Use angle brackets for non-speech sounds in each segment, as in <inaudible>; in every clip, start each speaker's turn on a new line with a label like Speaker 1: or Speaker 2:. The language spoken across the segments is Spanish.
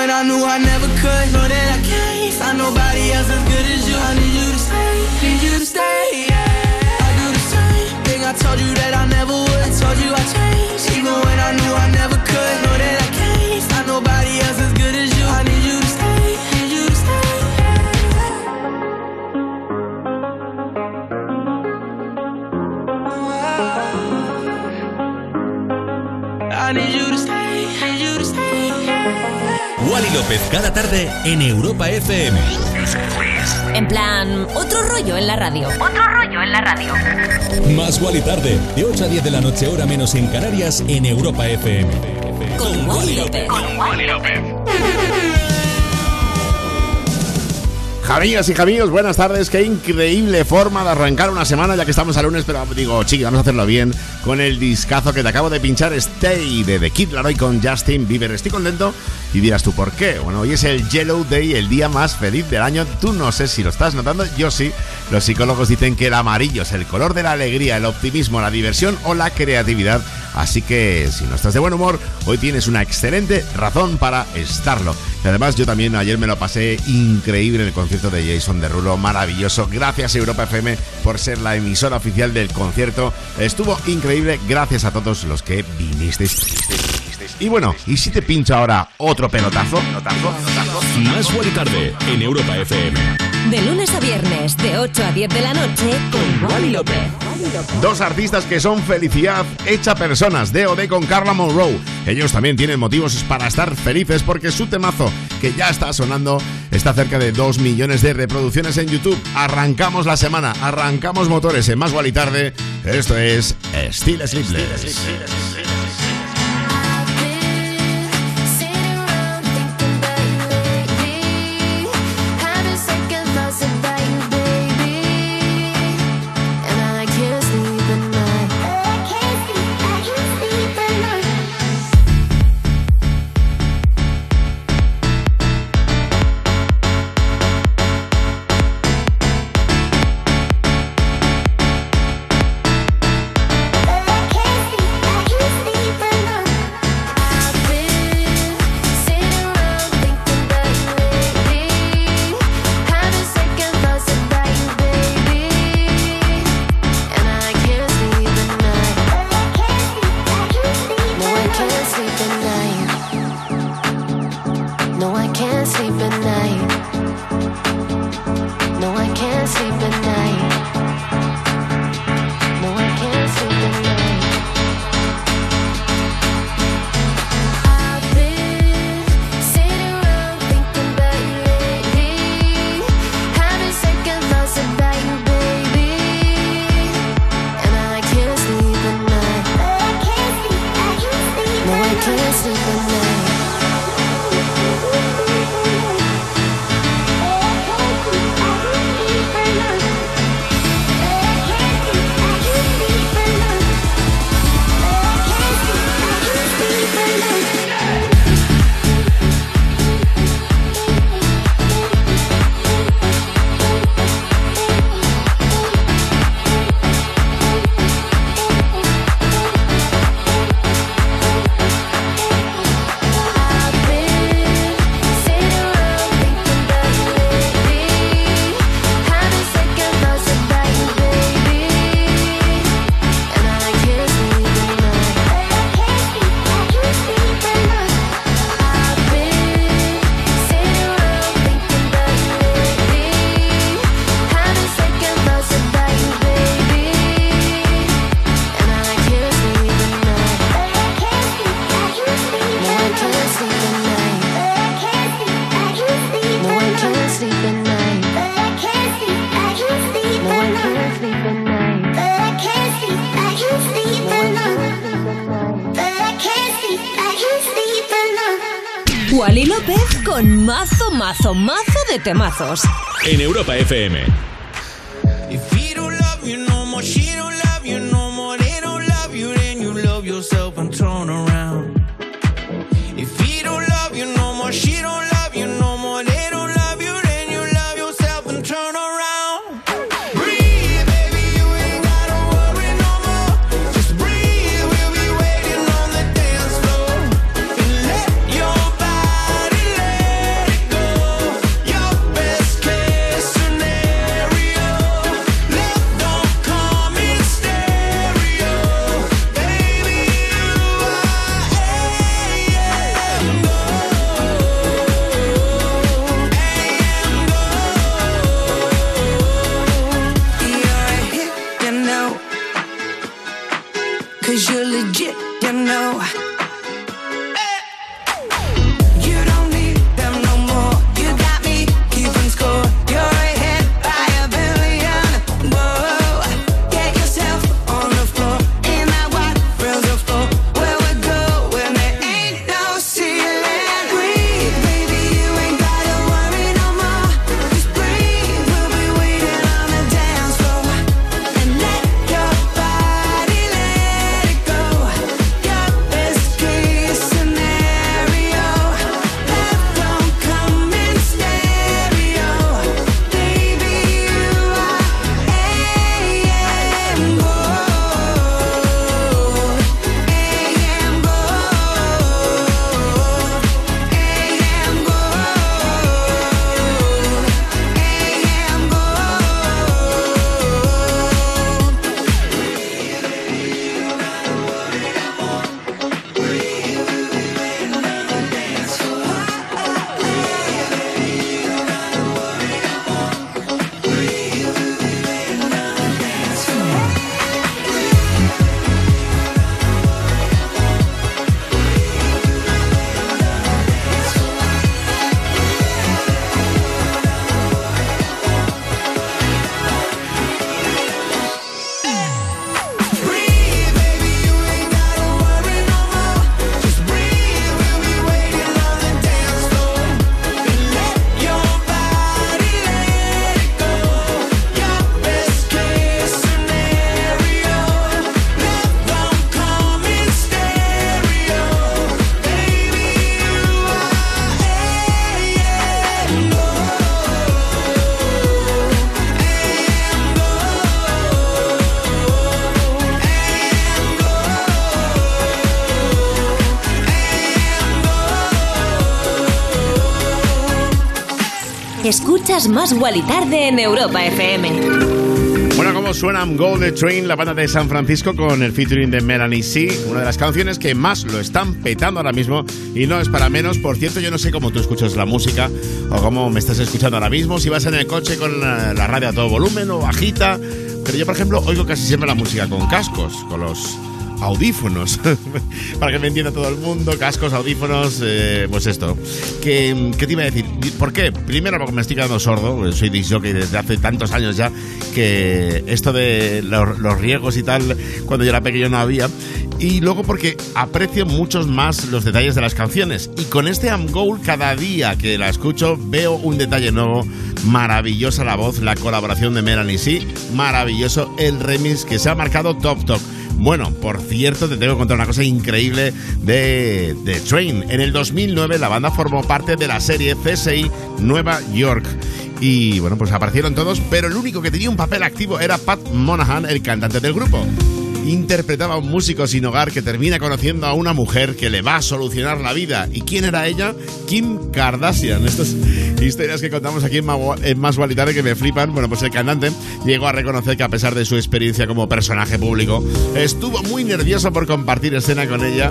Speaker 1: When I knew I never could. Know that I can't find nobody else as good as you. I need you to stay, need you to stay. Yeah. I do the same thing I told you that I never
Speaker 2: Wally López cada tarde en Europa FM.
Speaker 3: En plan, otro rollo en la radio. Otro rollo en la radio.
Speaker 2: Más Wally tarde, de 8 a 10 de la noche, hora menos en Canarias, en Europa FM.
Speaker 3: Con Wally López.
Speaker 4: Jamillas y jamillos, buenas tardes. Qué increíble forma de arrancar una semana, ya que estamos a lunes, pero digo, chiqui, vamos a hacerlo bien con el discazo que te acabo de pinchar, Stay de The Kid Laroi con Justin Bieber. Estoy contento y dirás tú, ¿por qué? Bueno, hoy es el Yellow Day, el día más feliz del año. Tú no sé si lo estás notando, yo sí. Los psicólogos dicen que el amarillo es el color de la alegría, el optimismo, la diversión o la creatividad. Así que si no estás de buen humor, hoy tienes una excelente razón para estarlo. Y además yo también ayer me lo pasé increíble en el concierto de Jason Derulo, maravilloso. Gracias Europa FM por ser la emisora oficial del concierto. Estuvo increíble, gracias a todos los que vinisteis. Y bueno, ¿y si te pincho ahora otro pelotazo? ¿Pelotazo? ¿Pelotazo?
Speaker 2: Más Wally tarde en Europa FM.
Speaker 3: De lunes a viernes, de 8 a 10 de la noche, con Wally López.
Speaker 4: Dos artistas que son felicidad hecha personas, D.O.D. con Carla Monroe. Ellos también tienen motivos para estar felices porque su temazo, que ya está sonando, está cerca de 2 millones de reproducciones en YouTube. Arrancamos la semana, arrancamos motores en Más y Tarde. Esto es Steel Sleepless.
Speaker 1: En Europa FM.
Speaker 3: Escuchas más Wally Tarde en Europa FM.
Speaker 4: Bueno, como suena Gold the Train, la banda de San Francisco con el featuring de Melanie C, una de las canciones que más lo están petando ahora mismo y no es para menos. Por cierto, yo no sé cómo tú escuchas la música o cómo me estás escuchando ahora mismo, si vas en el coche con eh, la radio a todo volumen o bajita, pero yo, por ejemplo, oigo casi siempre la música con cascos, con los audífonos, <laughs> para que me entienda todo el mundo, cascos, audífonos, eh, pues esto. ¿Qué, ¿Qué te iba a decir? ¿Por qué? Primero porque me estoy quedando sordo, soy disc jockey desde hace tantos años ya, que esto de los, los riegos y tal, cuando yo era pequeño no había. Y luego porque aprecio muchos más los detalles de las canciones. Y con este Am Gold, cada día que la escucho, veo un detalle nuevo. Maravillosa la voz, la colaboración de Melanie C. Maravilloso el remix que se ha marcado Top Top. Bueno, por cierto, te tengo que contar una cosa increíble de, de Train. En el 2009 la banda formó parte de la serie CSI Nueva York. Y bueno, pues aparecieron todos, pero el único que tenía un papel activo era Pat Monahan, el cantante del grupo. Interpretaba a un músico sin hogar que termina conociendo a una mujer que le va a solucionar la vida. ¿Y quién era ella? Kim Kardashian. Estas historias que contamos aquí en en Más Gual y Tarde que me flipan. Bueno, pues el cantante llegó a reconocer que a pesar de su experiencia como personaje público, estuvo muy nervioso por compartir escena con ella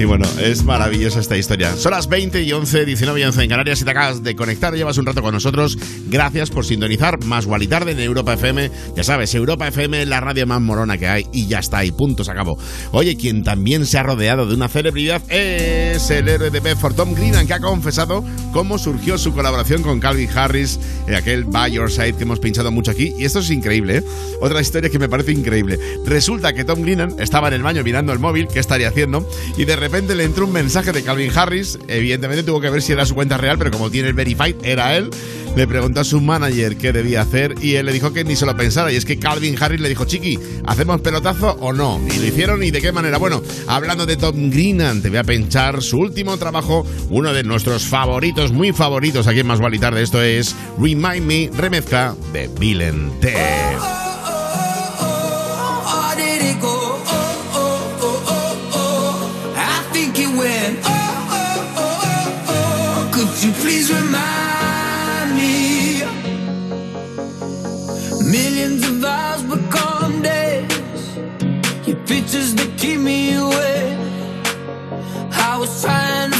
Speaker 4: Y bueno, es maravillosa esta historia. Son las 20 y 11, 19 y 11 en Canarias. Si te acabas de conectar, llevas un rato con nosotros. Gracias por sintonizar Más y Tarde en Europa FM. Ya sabes, Europa FM es la radio más morona que hay y ya está, y punto, se acabó. Oye, quien también se ha rodeado de una celebridad es el de Bedford, Tom Greenan, que ha confesado cómo surgió su colaboración con Calvin Harris en aquel By Your Side que hemos pinchado mucho aquí. Y esto es increíble, ¿eh? Otra historia que me parece increíble. Resulta que Tom Greenan estaba en el baño mirando el móvil, ¿qué estaría haciendo? Y de repente repente le entró un mensaje de Calvin Harris. Evidentemente tuvo que ver si era su cuenta real, pero como tiene el verified, era él. Le preguntó a su manager qué debía hacer y él le dijo que ni se lo pensara. Y es que Calvin Harris le dijo, Chiqui, ¿hacemos pelotazo o no? Y lo hicieron y de qué manera. Bueno, hablando de Tom Greenan, te voy a pinchar su último trabajo, uno de nuestros favoritos, muy favoritos aquí en Más y Tarde. Esto es Remind Me, remezcla de Bill and
Speaker 5: remind me? Millions of hours become days. Your pictures that keep me away. I was trying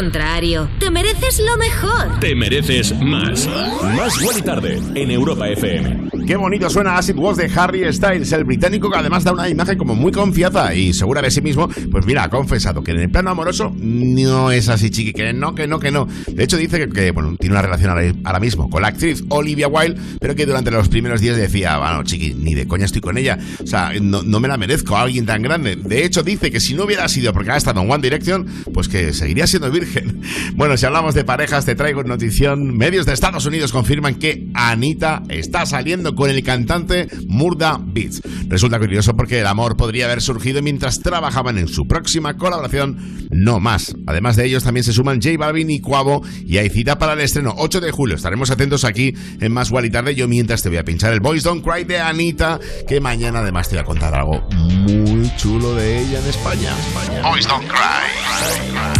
Speaker 3: Contrario. Te mereces lo mejor.
Speaker 2: Te mereces más. Más y Tarde en Europa FM.
Speaker 6: Qué bonito suena Acid Was de Harry Styles, el británico que además da una imagen como muy confiada y segura de sí mismo. Pues mira, ha confesado que en el plano amoroso no es así, chiqui, que no, que no, que no. De hecho, dice que, bueno, tiene una relación ahora, mismo con la actriz Olivia Wilde, pero que durante los primeros días decía, bueno, chiqui, ni de coña estoy con ella. O sea, no, no me la merezco a alguien tan grande. De hecho, dice que si no hubiera sido porque ha estado en One Direction, pues que seguiría siendo virgen. <laughs> Bueno, si hablamos de parejas, te traigo notición. Medios de Estados Unidos confirman que Anita está saliendo con el cantante Murda Beats. Resulta curioso porque el amor podría haber surgido mientras trabajaban en su próxima colaboración, No Más. Además de ellos también se suman J Balvin y Cuavo y hay cita para el estreno 8 de julio. Estaremos atentos aquí en Más y Tarde. Yo mientras te voy a pinchar el Boys Don't Cry de Anita, que mañana además te voy a contar algo muy chulo de ella en España. España. Boys Don't Cry.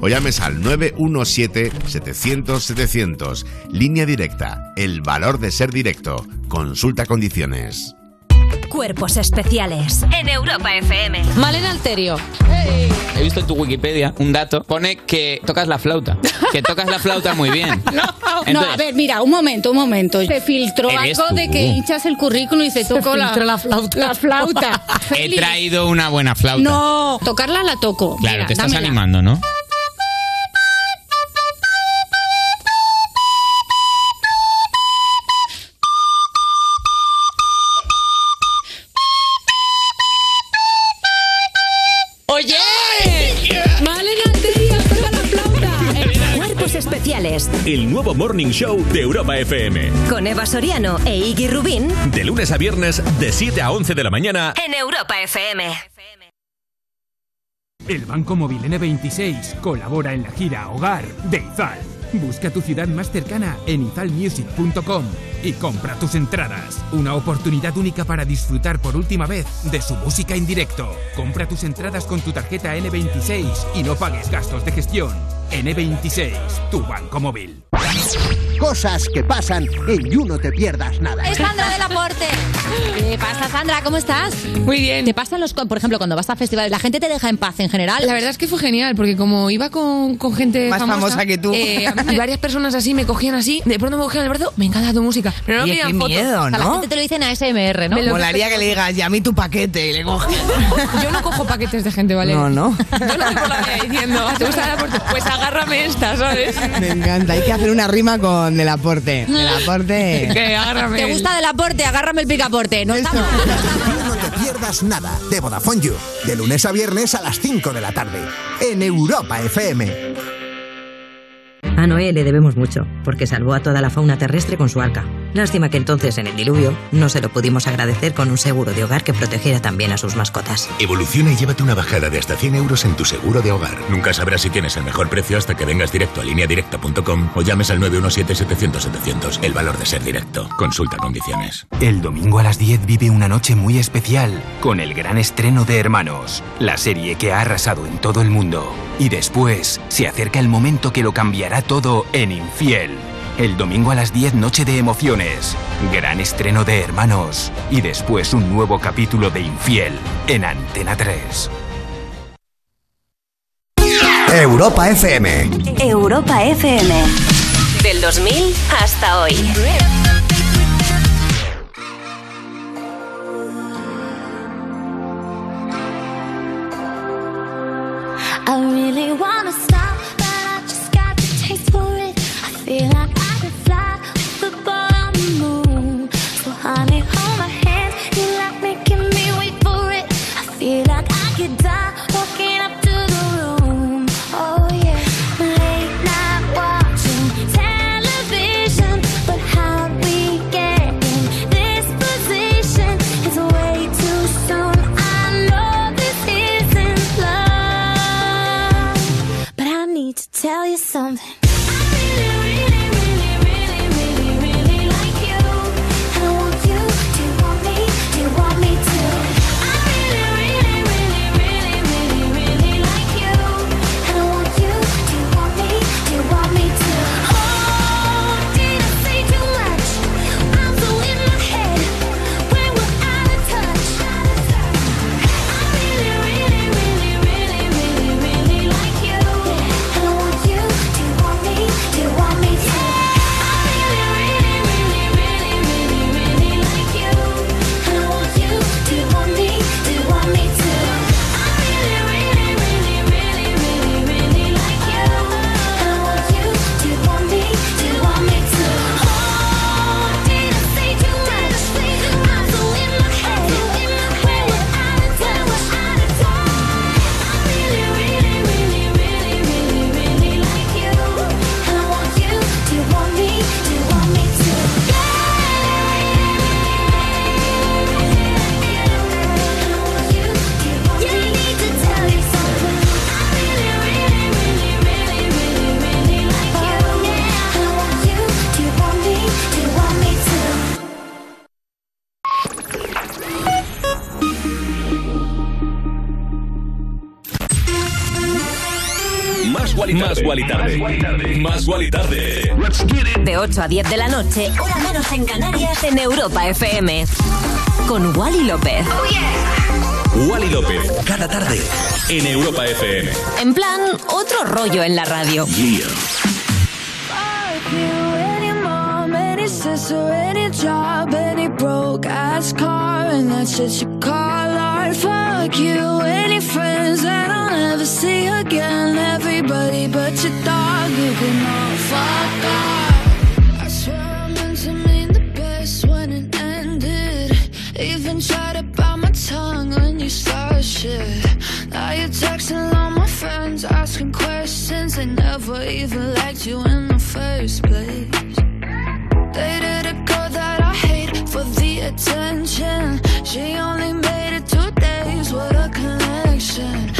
Speaker 6: o llames al 917 700 700. Línea directa, el valor de ser directo. Consulta condiciones.
Speaker 3: Cuerpos especiales en Europa FM.
Speaker 7: Malena Alterio.
Speaker 8: He visto en tu Wikipedia un dato. Pone que tocas la flauta. Que tocas la flauta muy bien. <laughs>
Speaker 7: no, a ver, mira, un momento, un momento. Se filtró algo de que hinchas el currículum y se tocó la, flauta. La flauta. <laughs>
Speaker 8: He traído una buena flauta.
Speaker 7: No, tocarla la toco.
Speaker 8: Claro, te estás animando, ¿no?
Speaker 2: Morning Show de Europa FM.
Speaker 3: Con Eva Soriano e Iggy Rubín.
Speaker 2: De lunes a viernes, de 7 a 11 de la mañana.
Speaker 3: En Europa FM.
Speaker 9: El Banco Móvil N26 colabora en la gira Hogar de Izal. Busca tu ciudad más cercana en izalmusic.com y compra tus entradas. Una oportunidad única para disfrutar por última vez de su música en directo. Compra tus entradas con tu tarjeta N26 y no pagues gastos de gestión.
Speaker 10: N26, tu banco móvil.
Speaker 11: Cosas que pasan en You No Te Pierdas Nada.
Speaker 3: Es Sandra del Aporte. ¿Qué pasa, Sandra? ¿Cómo estás?
Speaker 12: Muy bien.
Speaker 3: ¿Te pasan los, por ejemplo, cuando vas a festivales, la gente te deja en paz en general?
Speaker 12: La verdad es que fue genial, porque como iba con, con gente
Speaker 13: Más famosa que tú.
Speaker 12: eh, y varias personas así me cogían así, de pronto me cogían el brazo, me encanta tu música. Pero no me
Speaker 13: qué
Speaker 12: fotos.
Speaker 13: miedo,
Speaker 3: O sea, la
Speaker 13: ¿no?
Speaker 3: gente te lo dice en ASMR, ¿no?
Speaker 12: Me lo-
Speaker 13: Molaría que le digas, ya a mí tu paquete y le coges.
Speaker 12: Yo no cojo paquetes de gente, ¿vale?
Speaker 13: No, no.
Speaker 12: Yo no voy por la vida diciendo, ¿te gusta el aporte? Pues agárrame esta, ¿sabes?
Speaker 13: Me encanta, hay que hacer una rima con el aporte. <laughs> El aporte.
Speaker 12: Que agárrame.
Speaker 3: ¿Te gusta del aporte? Agárrame el picaporte. No está mal.
Speaker 11: You No Te Pierdas Nada de Vodafone You. De lunes a viernes a las 5 de la tarde. En Europa FM.
Speaker 14: A Noé le debemos mucho, porque salvó a toda la fauna terrestre con su arca. Lástima que entonces, en el diluvio, no se lo pudimos agradecer con un seguro de hogar que protegiera también a sus mascotas.
Speaker 15: Evoluciona y llévate una bajada de hasta 100 euros en tu seguro de hogar. Nunca sabrás si tienes el mejor precio hasta que vengas directo a lineadirecta.com o llames al 917-700-700. El valor de ser directo. Consulta condiciones.
Speaker 10: El domingo a las 10 vive una noche muy especial con el gran estreno de Hermanos, la serie que ha arrasado en todo el mundo. Y después se acerca el momento que lo cambiará todo en Infiel. El domingo a las 10 noche de emociones, gran estreno de Hermanos y después un nuevo capítulo de Infiel en Antena 3.
Speaker 11: Europa FM.
Speaker 3: Europa FM. Del 2000 hasta hoy.
Speaker 16: I really wanna stop, tell you something.
Speaker 2: Más Más Guali Tarde. Más Guali Tarde.
Speaker 3: De 8 a 10 de la noche, hora menos en Canarias, en Europa FM. Con Wally López.
Speaker 2: Wally López, cada tarde en Europa FM.
Speaker 3: En plan, otro rollo en la radio.
Speaker 16: you, any mom, any sister, any job, any broke ass car, and that's shit you call art. Fuck you, any friends that I'll never see again. Everybody but your dog, you can all fuck off. I swear I meant to mean the best when it ended. Even tried to bite my tongue when you started shit. Now you're texting all my friends, asking questions. They never even liked you in the first place. Dated a girl that I hate for the attention. She only made it two days, what a connection.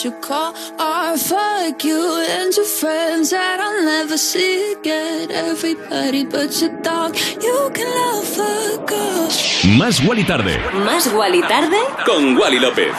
Speaker 16: That shit you call art. Fuck you and your friends that I'll never see again. Everybody but your dog, you can love fuck off.
Speaker 2: Más Wally Tarde.
Speaker 3: Más Wally Tarde
Speaker 2: Con Wally López.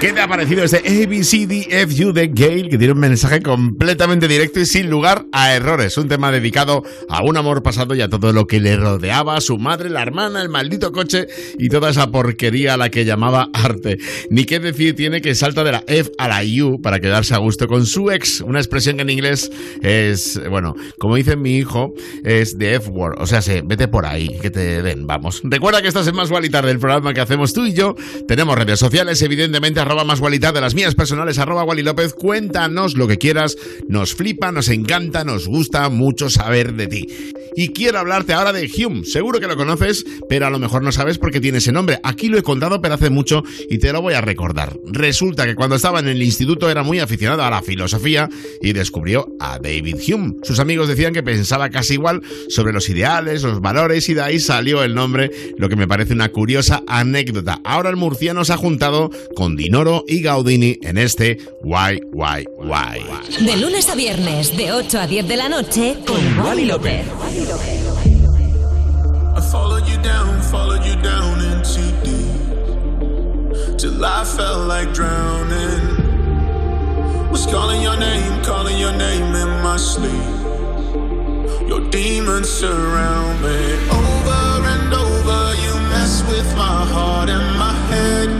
Speaker 4: ¿Qué te ha parecido este ABCDFU de Gale que tiene un mensaje completamente directo y sin lugar a errores? Un tema dedicado a un amor pasado y a todo lo que le rodeaba, su madre, la hermana, el maldito coche y toda esa porquería a la que llamaba arte. Ni qué decir tiene que salta de la F a la U para quedarse a gusto con su ex, una expresión que en inglés es, bueno, como dice mi hijo, es de F-word, o sea, se, vete por ahí, que te den, vamos. Recuerda que estás en Más Gualitar del programa que hacemos tú y yo. Tenemos redes sociales, evidentemente, arroba más Gualitar de las mías personales, arroba Wally López. Cuéntanos lo que quieras, nos flipa, nos encanta, nos gusta mucho saber de ti. Y quiero hablarte ahora de Hume. Seguro que lo conoces, pero a lo mejor no sabes por qué tiene ese nombre. Aquí lo he contado, pero hace mucho y te lo voy a recordar. Resulta que cuando estaba en el instituto era muy aficionado a la filosofía y descubrió a David Hume. Sus amigos decían que pensaba casi igual sobre los ideales, los valores y de ahí salió el nombre, lo que me parece una curiosa anécdota. Ahora el murciano se ha juntado con Dinoro y Gaudini en este Why, Why, Why.
Speaker 3: De lunes a viernes, de 8 a 10 de la noche, con Wally López.
Speaker 17: I followed you down, followed you down into deep. Till I felt like drowning. Was calling your name, calling your name in my sleep. Your demons surround me. Over and over, you mess with my heart and my head.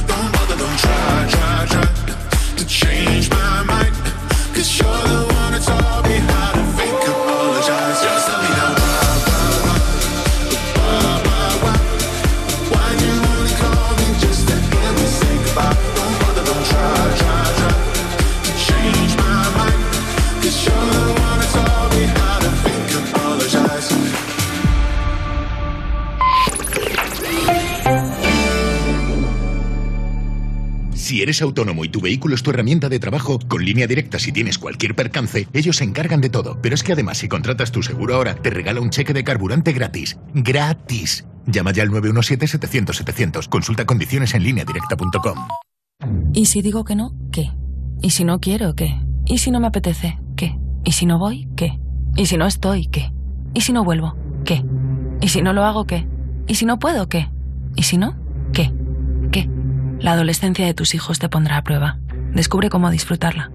Speaker 15: Eres autónomo y tu vehículo es tu herramienta de trabajo, con línea directa si tienes cualquier percance, ellos se encargan de todo. Pero es que además si contratas tu seguro ahora, te regala un cheque de carburante gratis. ¡Gratis! Llama ya al 917-700-700. Consulta condiciones en línea directa.com.
Speaker 18: ¿Y si digo que no? ¿Qué? ¿Y si no quiero? ¿Qué? ¿Y si no me apetece? ¿Qué? ¿Y si no voy? ¿Qué? ¿Y si no estoy? ¿Qué? ¿Y si no vuelvo? ¿Qué? ¿Y si no lo hago? ¿Qué? ¿Y si no puedo? ¿Qué? ¿Y si no? ¿Qué? La adolescencia de tus hijos te pondrá a prueba. Descubre cómo disfrutarla.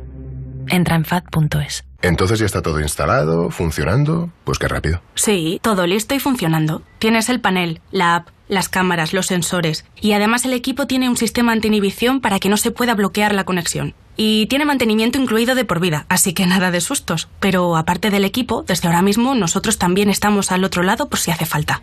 Speaker 18: Entra en fat.es.
Speaker 19: Entonces ya está todo instalado, funcionando. Pues qué rápido.
Speaker 20: Sí, todo listo y funcionando. Tienes el panel, la app, las cámaras, los sensores. Y además el equipo tiene un sistema anti-inhibición para que no se pueda bloquear la conexión. Y tiene mantenimiento incluido de por vida, así que nada de sustos. Pero aparte del equipo, desde ahora mismo nosotros también estamos al otro lado por si hace falta.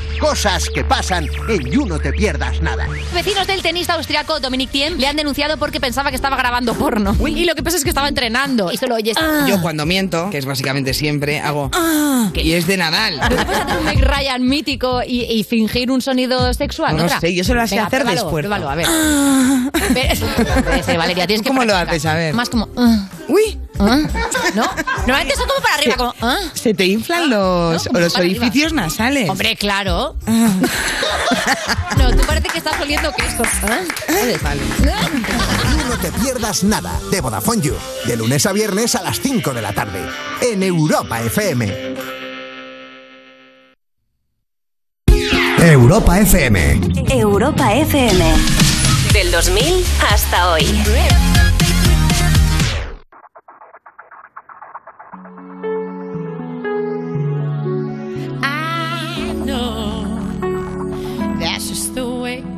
Speaker 11: Cosas que pasan en You No Te Pierdas Nada.
Speaker 21: Vecinos del tenista austriaco Dominic Thiem le han denunciado porque pensaba que estaba grabando porno. Y lo que pasa es que estaba entrenando y solo oyes. "Ah".
Speaker 13: Yo cuando miento, que es básicamente siempre, hago. Y es de Nadal.
Speaker 21: ¿No puedes hacer un Meg Ryan mítico y, y fingir un sonido sexual?
Speaker 13: No sé, yo solo lo sé
Speaker 21: Venga,
Speaker 13: hacer
Speaker 21: pruébalo,
Speaker 13: después.
Speaker 21: Pruébalo, a ver. <laughs> Ser, Valeria, tienes que
Speaker 13: ¿Cómo lo haces? A ver.
Speaker 21: Más como. ah.
Speaker 13: Uy.
Speaker 21: ¿Ah? <laughs> ¿No? Normalmente son como para arriba, como. ¿ah?
Speaker 13: Se te inflan los,
Speaker 21: como
Speaker 13: los
Speaker 21: arriba.
Speaker 13: orificios nasales.
Speaker 21: Hombre, claro. No, tú parece que estás oliendo queso. ¿ah?
Speaker 11: You No Te Pierdas Nada de Vodafone You. De lunes a viernes a las 5 de la tarde. En Europa FM. Europa FM.
Speaker 3: Europa FM. Del 2000 hasta hoy.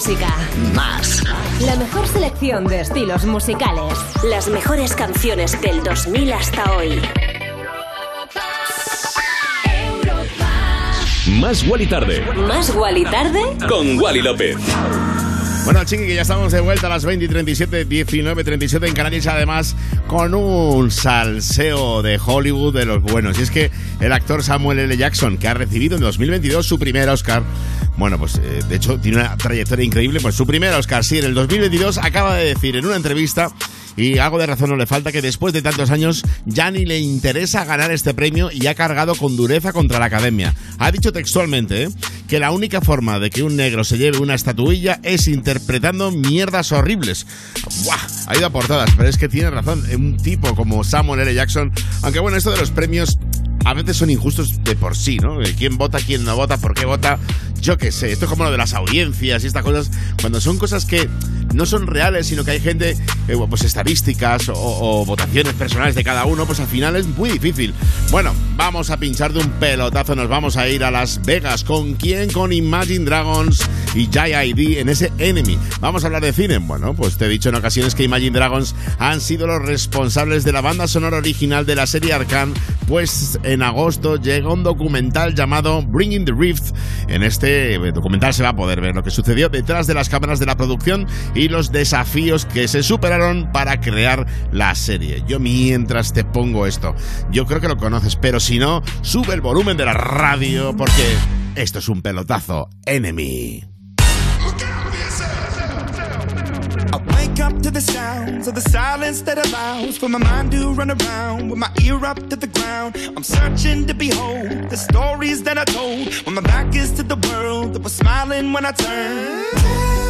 Speaker 3: música.
Speaker 11: Más.
Speaker 3: La mejor selección de estilos musicales. Las mejores canciones del 2000 hasta hoy.
Speaker 2: Más Wally Tarde.
Speaker 3: Más Wally tarde.
Speaker 2: Con Wally López.
Speaker 4: Bueno, chiqui, que ya estamos de vuelta a las 20 y 37, 19 37 en Canarias, además con un salseo de Hollywood de los buenos. Y es que el actor Samuel L. Jackson, que ha recibido en 2022 su primer Oscar, bueno, pues eh, de hecho tiene una trayectoria increíble, pues su primer Oscar, sí, en el 2022 acaba de decir en una entrevista y algo de razón no le falta que después de tantos años ya ni le interesa ganar este premio y ha cargado con dureza contra la academia. Ha dicho textualmente ¿eh? que la única forma de que un negro se lleve una estatuilla es interpretando mierdas horribles. ¡Buah! Ha ido a por todas, pero es que tiene razón. Un tipo como Samuel L. Jackson, aunque bueno, esto de los premios a veces son injustos de por sí, ¿no? ¿Quién vota, quién no vota, por qué vota? Yo qué sé, esto es como lo de las audiencias y estas cosas, cuando son cosas que no son reales, sino que hay gente, eh, pues estadísticas o, votaciones personales de cada uno, pues al final es muy difícil. Bueno, vamos a pinchar de un pelotazo, nos vamos a ir a Las Vegas. ¿Con quién? Con Imagine Dragons y JID en ese Enemy. Vamos a hablar de cine. Bueno, pues te he dicho en ocasiones que Imagine Dragons han sido los responsables de la banda sonora original de la serie Arcan, pues en agosto llega un documental llamado Bringing the Rift. En este documental se va a poder ver lo que sucedió detrás de las cámaras de la producción los desafíos que se superaron para crear la serie. Yo mientras te pongo esto, yo creo que lo conoces, pero si no, sube el volumen de la radio porque esto es un pelotazo. Enemy.
Speaker 22: Up to the sounds of the silence that allows my mind to run around with my ear up to the ground. I'm searching to behold the stories that I told when my back is to the world that was smiling when I turned.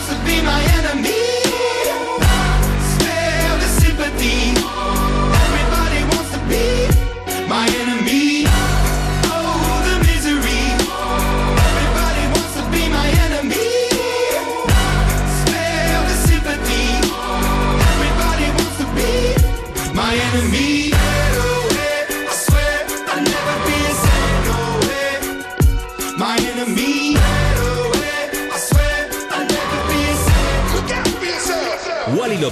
Speaker 22: wants to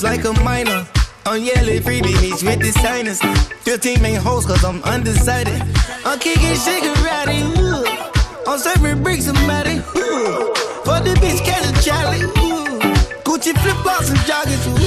Speaker 23: 1400, just like a minor. On yellow freebie beach with the signers. 15 main hoes, cause I'm undecided. I'm kicking Shigarati, ooh. I'm serving bricks somebody, ooh. For the bitch, catch a Charlie, ooh. Gucci flip flops and joggers, ooh.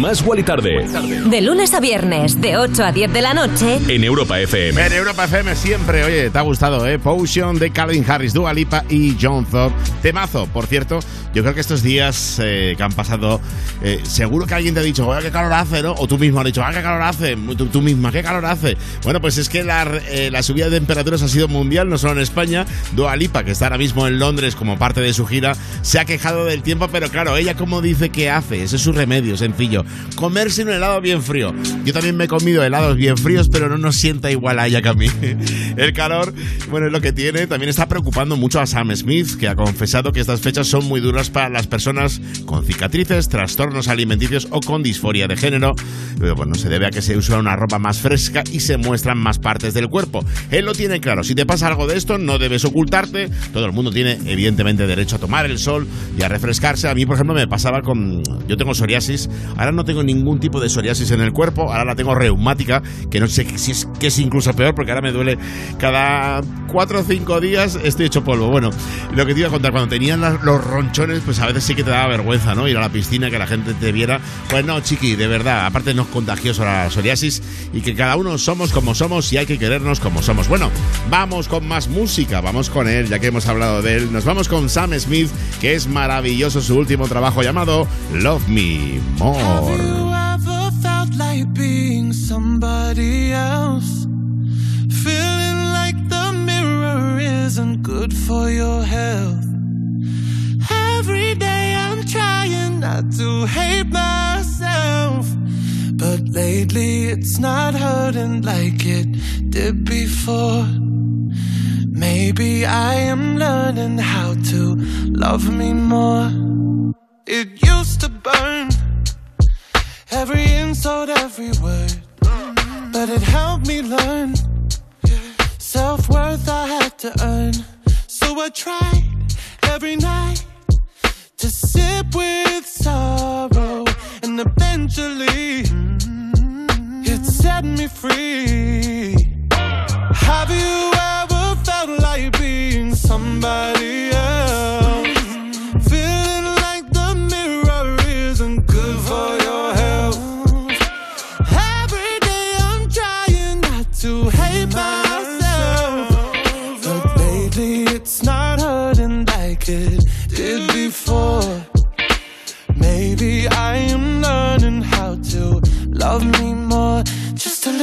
Speaker 2: Más Wally Tarde
Speaker 3: De lunes a viernes, de 8 a 10 de la noche.
Speaker 2: en Europa FM.
Speaker 4: En Europa FM siempre, oye, te ha gustado, ¿eh? Potion de Calvin Harris, Dua Lipa y John Thorpe. Temazo, por cierto. Yo creo que estos días eh, que han pasado, eh, seguro que alguien te ha dicho, oye, qué calor hace, ¿no? O tú mismo has dicho, ah, qué calor hace. Tú, tú misma, qué calor hace. Bueno, pues es que la, eh, la subida de temperaturas ha sido mundial, no solo en España. Dua Lipa, que está ahora mismo en Londres como parte de su gira, se ha quejado del tiempo, pero claro, ella como dice que hace, ese es su remedio, sencillo. Comerse un helado bien frío. Yo también me he comido helados bien fríos, pero no nos sienta igual a ella que a mí. <laughs> El calor, bueno, es lo que tiene. También está preocupando mucho a Sam Smith, que ha confesado que estas fechas son muy duras para las personas con cicatrices, trastornos alimenticios o con disforia de género. Pero bueno, se debe a que se usa una ropa más fresca y se muestran más partes del cuerpo. Él lo tiene claro. Si te pasa algo de esto, no debes ocultarte. Todo el mundo tiene, evidentemente, derecho a tomar el sol y a refrescarse. A mí, por ejemplo, me pasaba con. Yo tengo psoriasis. Ahora no tengo ningún tipo de psoriasis en el cuerpo. Ahora la tengo reumática, que no sé si es que es incluso peor, porque ahora me duele cada cuatro o cinco días. Estoy hecho polvo. Bueno, lo que te iba a contar, cuando tenían los ronchones, pues a veces sí que te daba vergüenza, ¿no? Ir a la piscina, que la gente te viera. Pues no, chiqui, de verdad. Aparte, no es contagioso la psoriasis y que cada uno somos como somos y hay que querernos como somos. Bueno, vamos con más música. Vamos con él, ya que hemos hablado de él. Nos vamos con Sam Smith, que es maravilloso su último trabajo llamado Love Me More.
Speaker 23: You ever felt like being somebody else? Feeling like the mirror isn't good for your health. Every day I'm trying not to hate myself. But lately it's not hurting like it did before. Maybe I am learning how to love me more. It used to burn. Every insult, every word. But it helped me learn. Self worth I had to earn. So I tried every night to sip with sorrow. And eventually, it set me free. Have you ever felt like being somebody else?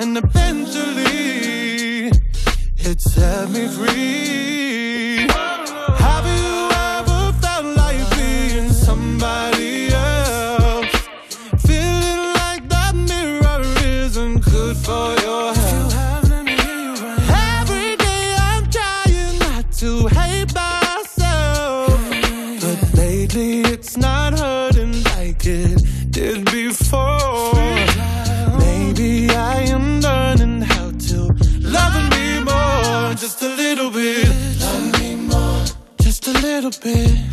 Speaker 23: and eventually it set me free. Have you ever felt like being somebody else? Feeling like that mirror isn't good for your health. Every day I'm trying not to hate myself, but lately it's not hurting like it little bit.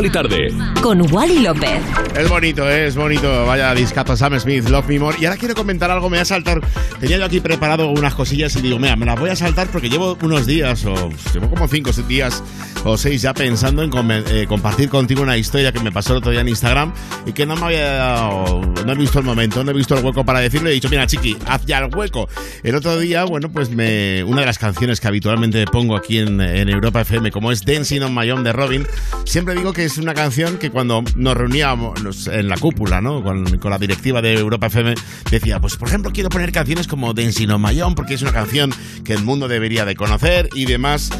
Speaker 2: Wally Tarde.
Speaker 3: Con Wally López.
Speaker 4: Es bonito, ¿eh? es bonito. Vaya discazo Sam Smith, Love Me More. Y ahora quiero comentar algo, me voy a saltar. Tenía yo aquí preparado unas cosillas y digo, mira, me las voy a saltar porque llevo unos días, o llevo como cinco días o seis ya pensando en eh, compartir contigo una historia que me pasó el otro día en Instagram y que no me había dado- no he visto el momento, no he visto el hueco para decirle. He dicho, mira, chiqui, haz ya el hueco. El otro día, bueno, pues me, una de las canciones que habitualmente pongo aquí en, en Europa FM, como es Dancing on My Own de Robin, siempre digo que es una canción que cuando nos reuníamos en la cúpula, ¿no? Con, con la directiva de Europa FM, decía, pues por ejemplo quiero poner canciones como Dancing on My Own, porque es una canción que el mundo debería de conocer y demás.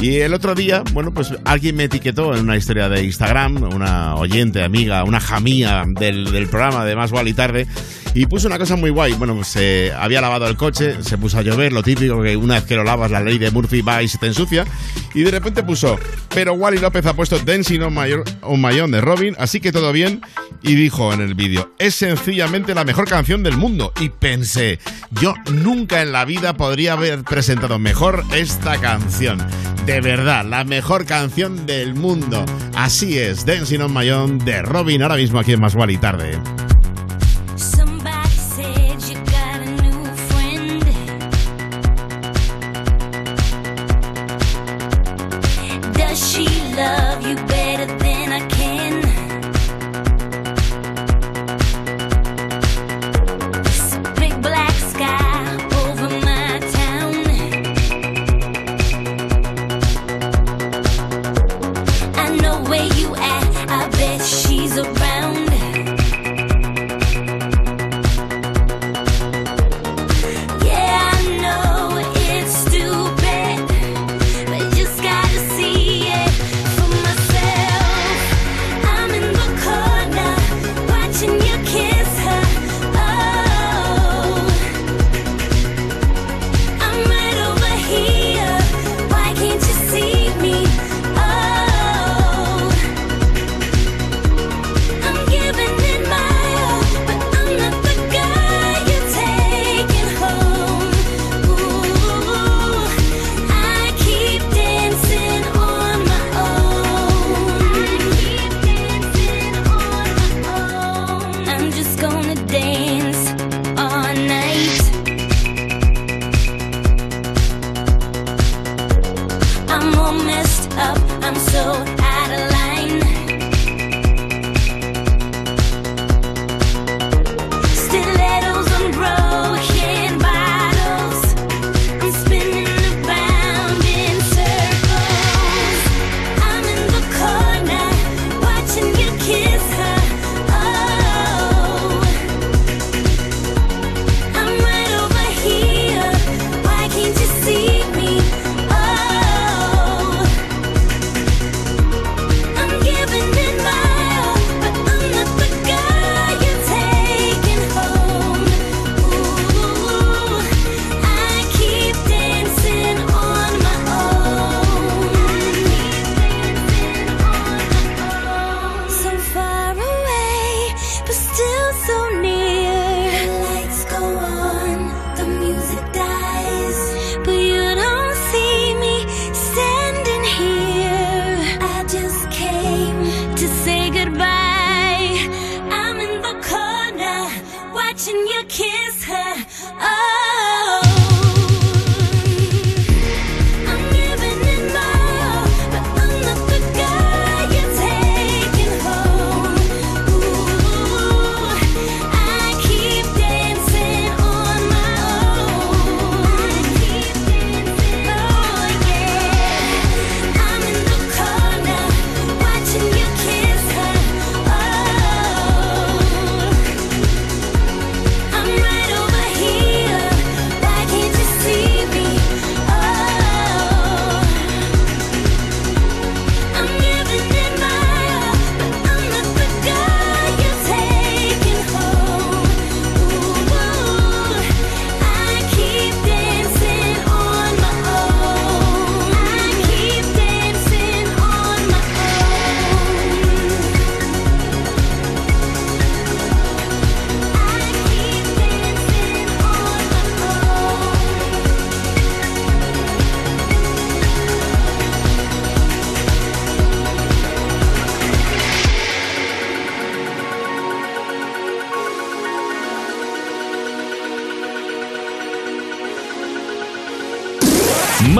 Speaker 4: Y el otro día, bueno, pues alguien me etiquetó en una historia de Instagram, una oyente, amiga, una jamía del, del programa de Más Guay y Tarde, y puso una cosa muy guay. Bueno, eh, había lavado el coche, se puso a llover, lo típico que una vez que lo lavas, la ley de Murphy va y se te ensucia, y de repente puso, pero Wally López ha puesto Dancing on My, de Robin, así que todo bien, y dijo en el vídeo, es sencillamente la mejor canción del mundo. Y pensé, yo nunca en la vida podría haber presentado mejor esta canción. De verdad, la mejor canción del mundo. Así es, Dancing on My de Robin, ahora mismo aquí en Más Guay y Tarde.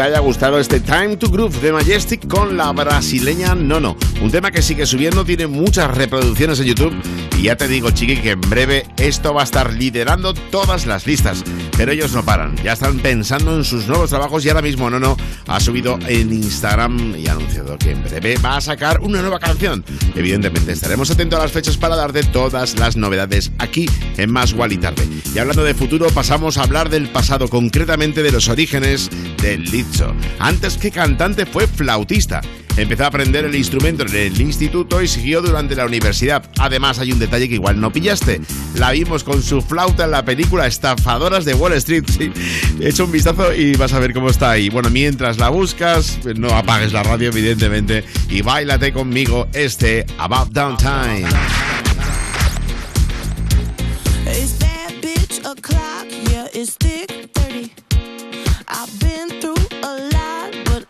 Speaker 4: Te haya gustado este Time to Groove de Majestic con la brasileña Nono. Un tema que sigue subiendo, tiene muchas reproducciones en YouTube. Y ya te digo, chiqui, que en breve esto va a estar liderando todas las listas. Pero ellos no paran, ya están pensando en sus nuevos trabajos y ahora mismo Nono ha subido en Instagram y ha anunciado que en breve va a sacar una nueva canción. Evidentemente estaremos atentos a las fechas para darte todas las novedades aquí en Más Gual y Tarde. Y hablando de futuro, pasamos a hablar del pasado, concretamente de los orígenes Lizzo. Antes que cantante fue flautista. Empezó a aprender el instrumento en el instituto y siguió durante la universidad. Además, hay un detalle que igual no pillaste. La vimos con su flauta en la película Estafadoras de Wall Street. <laughs> Echa un vistazo y vas a ver cómo está ahí. Bueno, mientras la buscas, no apagues la radio, evidentemente, y bailate conmigo este About Downtime.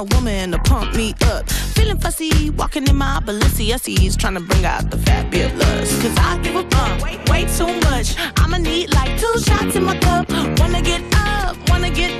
Speaker 24: Or woman to pump me up. Feeling fussy, walking in my Balenciennes, trying to bring out the fabulous. Cause I give a fuck way, way too much. I'ma need like two shots in my cup. Wanna get up, wanna get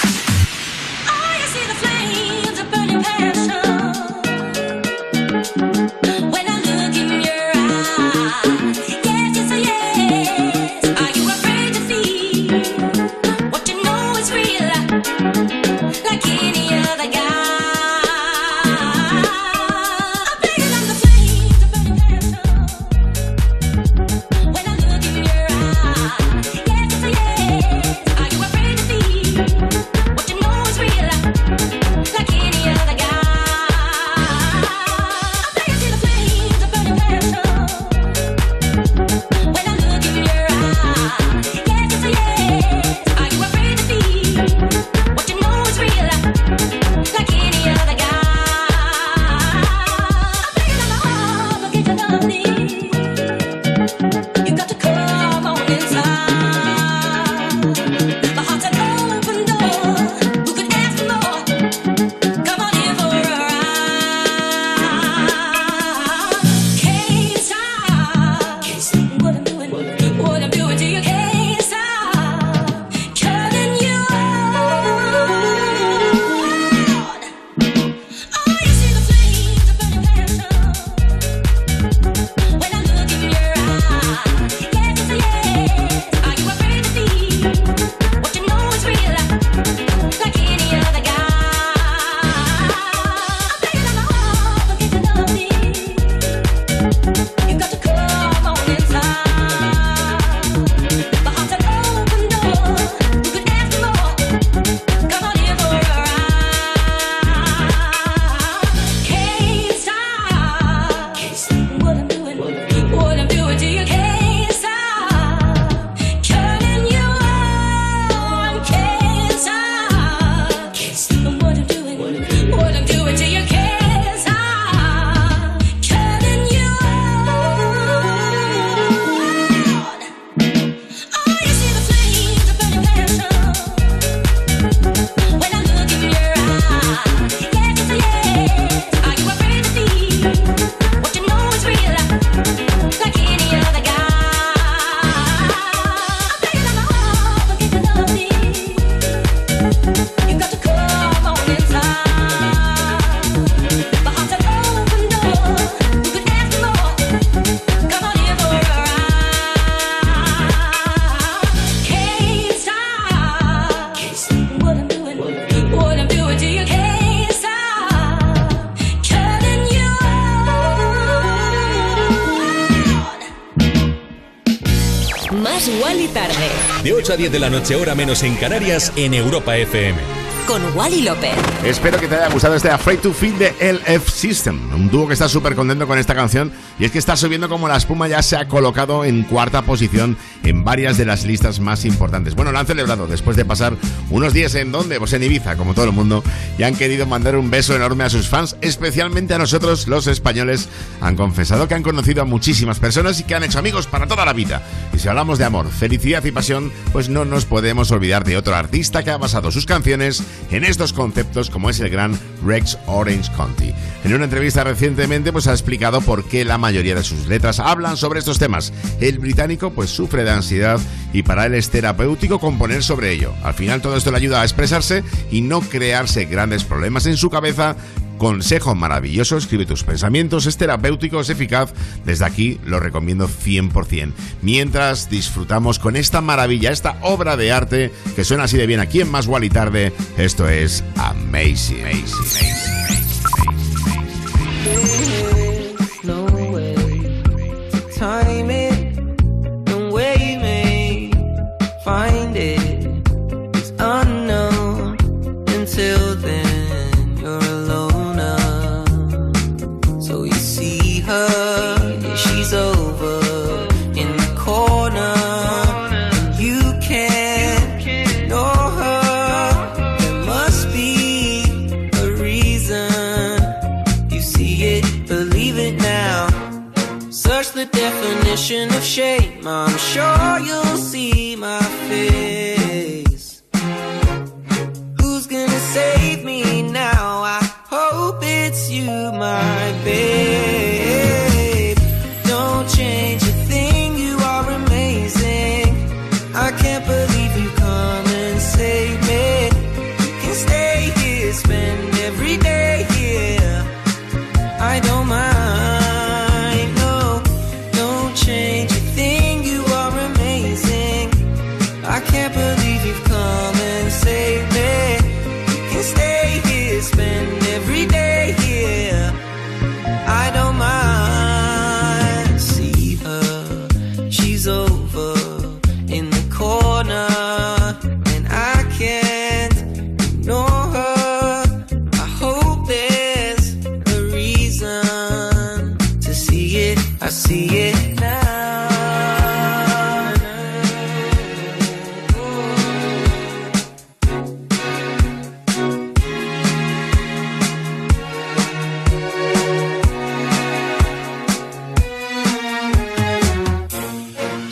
Speaker 25: A 10 de la noche, hora menos en Canarias, en Europa FM.
Speaker 3: Con Wally López.
Speaker 4: Espero que te haya gustado este Afraid to Feel de LF System, un dúo que está súper contento con esta canción y es que está subiendo como la espuma, ya se ha colocado en cuarta posición en varias de las listas más importantes. Bueno, lo han celebrado después de pasar unos días en donde, pues en Ibiza, como todo el mundo, y han querido mandar un beso enorme a sus fans, especialmente a nosotros, los españoles. Han confesado que han conocido a muchísimas personas y que han hecho amigos para toda la vida. Y si hablamos de amor, felicidad y pasión, pues no nos podemos olvidar de otro artista que ha basado sus canciones en estos conceptos como es el gran Rex Orange County. En una entrevista recientemente pues ha explicado por qué la mayoría de sus letras hablan sobre estos temas. El británico pues sufre de ansiedad y para él es terapéutico componer sobre ello. Al final todo esto le ayuda a expresarse y no crearse grandes problemas en su cabeza consejo maravilloso, escribe tus pensamientos, es terapéutico, es eficaz, desde aquí lo recomiendo 100%. Mientras disfrutamos con esta maravilla, esta obra de arte que suena así de bien aquí en Más y Tarde, esto es Amazing. amazing,
Speaker 1: no find it is unknown. Until then, you're alone. uh. So you see her, she's over in the corner. You can't ignore her. There must be a reason. You see it, believe it now. Search the definition of shame. I'm sure you'll my babe.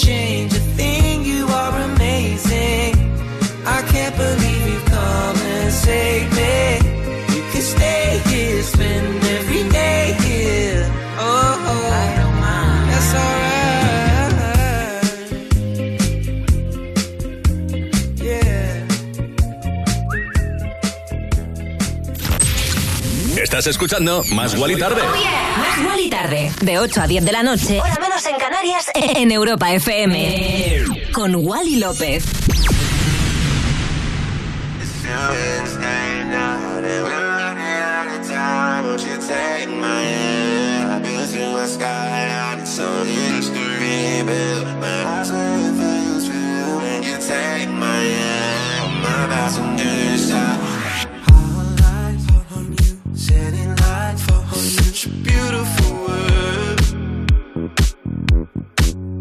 Speaker 1: Don't change
Speaker 2: Estás escuchando Más Gual y Tarde.
Speaker 3: Más Gual y Tarde. De 8 a 10 de la noche. Hora menos en Canarias. <laughs> En Europa FM. Con Wally López.
Speaker 22: Take my hand? I've been through such a beautiful world.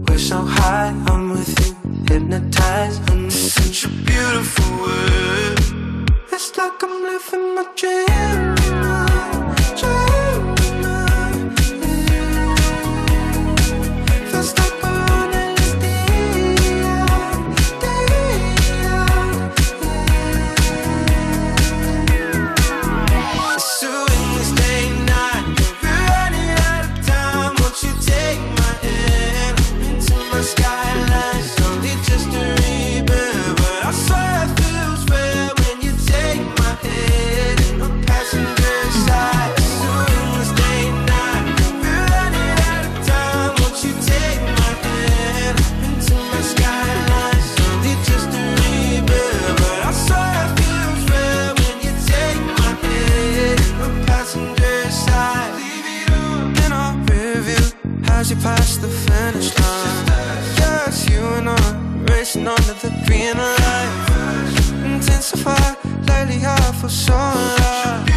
Speaker 22: We're so high, I'm with you, hypnotized. It's such a beautiful world. It's like I'm living my dream, finish line, yes, you and I racing under the green light. Intensify, lately I feel so alive.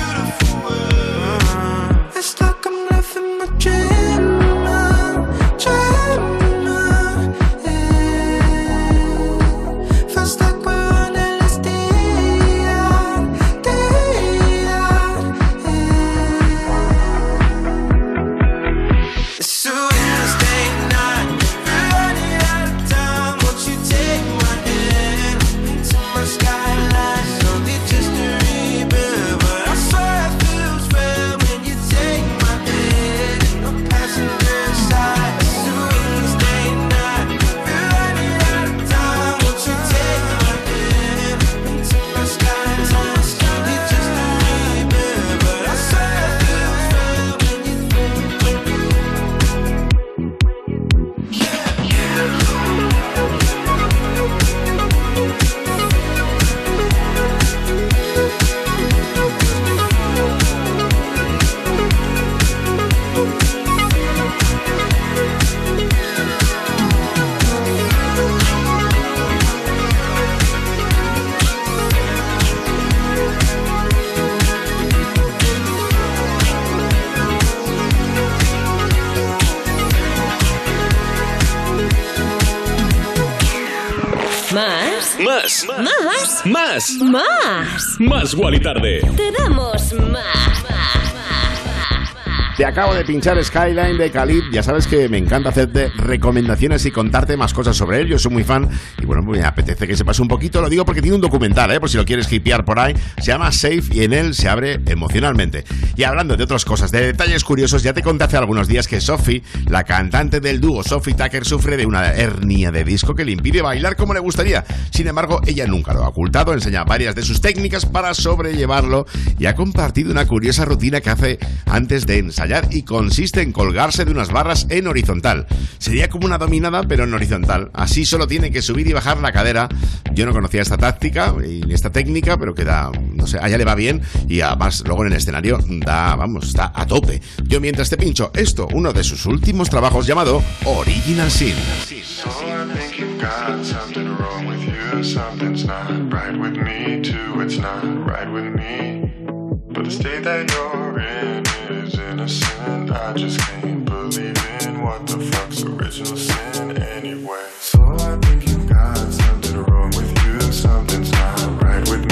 Speaker 2: Más.
Speaker 3: Más.
Speaker 2: Más.
Speaker 3: Más.
Speaker 2: Más Wally Tarde.
Speaker 3: Te damos más.
Speaker 4: Te acabo de pinchar Skyline de Khalid. Ya sabes que me encanta hacerte recomendaciones y contarte más cosas sobre él. Yo soy muy fan y bueno, me apetece que sepas un poquito. Lo digo porque tiene un documental, ¿eh? por si lo quieres hipear por ahí. Se llama Safe y en él se abre emocionalmente. Y hablando de otras cosas, de detalles curiosos, ya te conté hace algunos días que Sophie, la cantante del dúo Sophie Tucker, sufre de una hernia de disco que le impide bailar como le gustaría. Sin embargo, ella nunca lo ha ocultado, enseña varias de sus técnicas para sobrellevarlo y ha compartido una curiosa rutina que hace antes de ensayar y consiste en colgarse de unas barras en horizontal. Sería como una dominada pero en horizontal. Así solo tiene que subir y bajar la cadera. Yo no conocía esta táctica y esta técnica, pero que da, no sé, a ella le va bien y además luego en el escenario da, vamos, está a tope. Yo mientras te pincho esto, uno de sus últimos trabajos llamado Original Sin.
Speaker 26: Something's not right with me, too. It's not right with me. But the state that you're in is innocent. I just can't believe in what the fuck's original sin anyway. So I think you've got something wrong with you. Something's not right with me,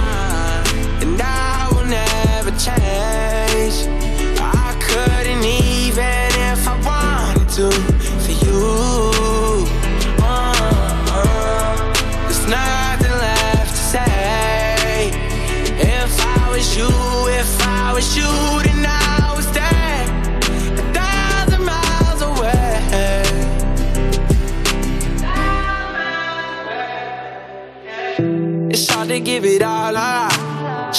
Speaker 27: Change. I couldn't even if I wanted to for you. Uh, uh, there's nothing left to say. If I was you, if I was you, then I was there, a thousand miles away. It's hard to give it all up.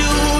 Speaker 27: you,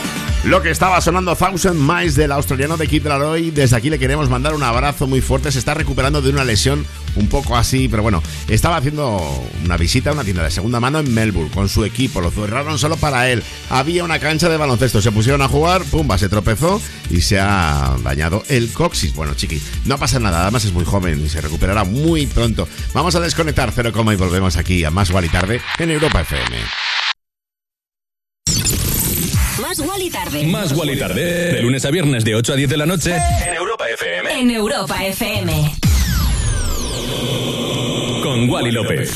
Speaker 4: Lo que estaba sonando Thousand Miles del australiano de Kid Laroi, desde aquí le queremos mandar un abrazo muy fuerte. Se está recuperando de una lesión un poco así, pero bueno, estaba haciendo una visita a una tienda de segunda mano en Melbourne con su equipo. Lo cerraron solo para él. Había una cancha de baloncesto, se pusieron a jugar, pumba, se tropezó y se ha dañado el coxis. Bueno, chiqui, no pasa nada, además es muy joven y se recuperará muy pronto. Vamos a desconectar cero coma y volvemos aquí a más igual y tarde en Europa FM.
Speaker 3: Más Wally tarde.
Speaker 2: Más Wally Tarde. De lunes a viernes de 8 a 10 de la noche en Europa FM.
Speaker 3: En Europa FM.
Speaker 2: Con Wally López.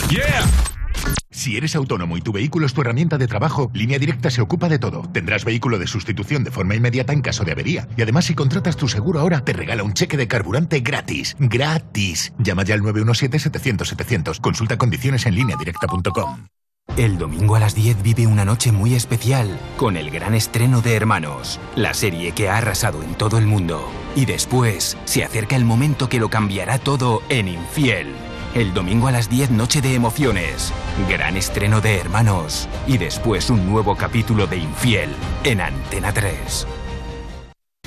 Speaker 15: Si eres autónomo y tu vehículo es tu herramienta de trabajo, Línea Directa se ocupa de todo. Tendrás vehículo de sustitución de forma inmediata en caso de avería. Y además, si contratas tu seguro ahora, te regala un cheque de carburante gratis. ¡Gratis! Llama ya al 917-700-700. Consulta condiciones en lineadirecta.com.
Speaker 28: El domingo a las 10 vive una noche muy especial con el gran estreno de Hermanos, la serie que ha arrasado en todo el mundo. Y después se acerca el momento que lo cambiará todo en Infiel. El domingo a las 10 noche de emociones, gran estreno de Hermanos y después un nuevo capítulo de Infiel en Antena 3.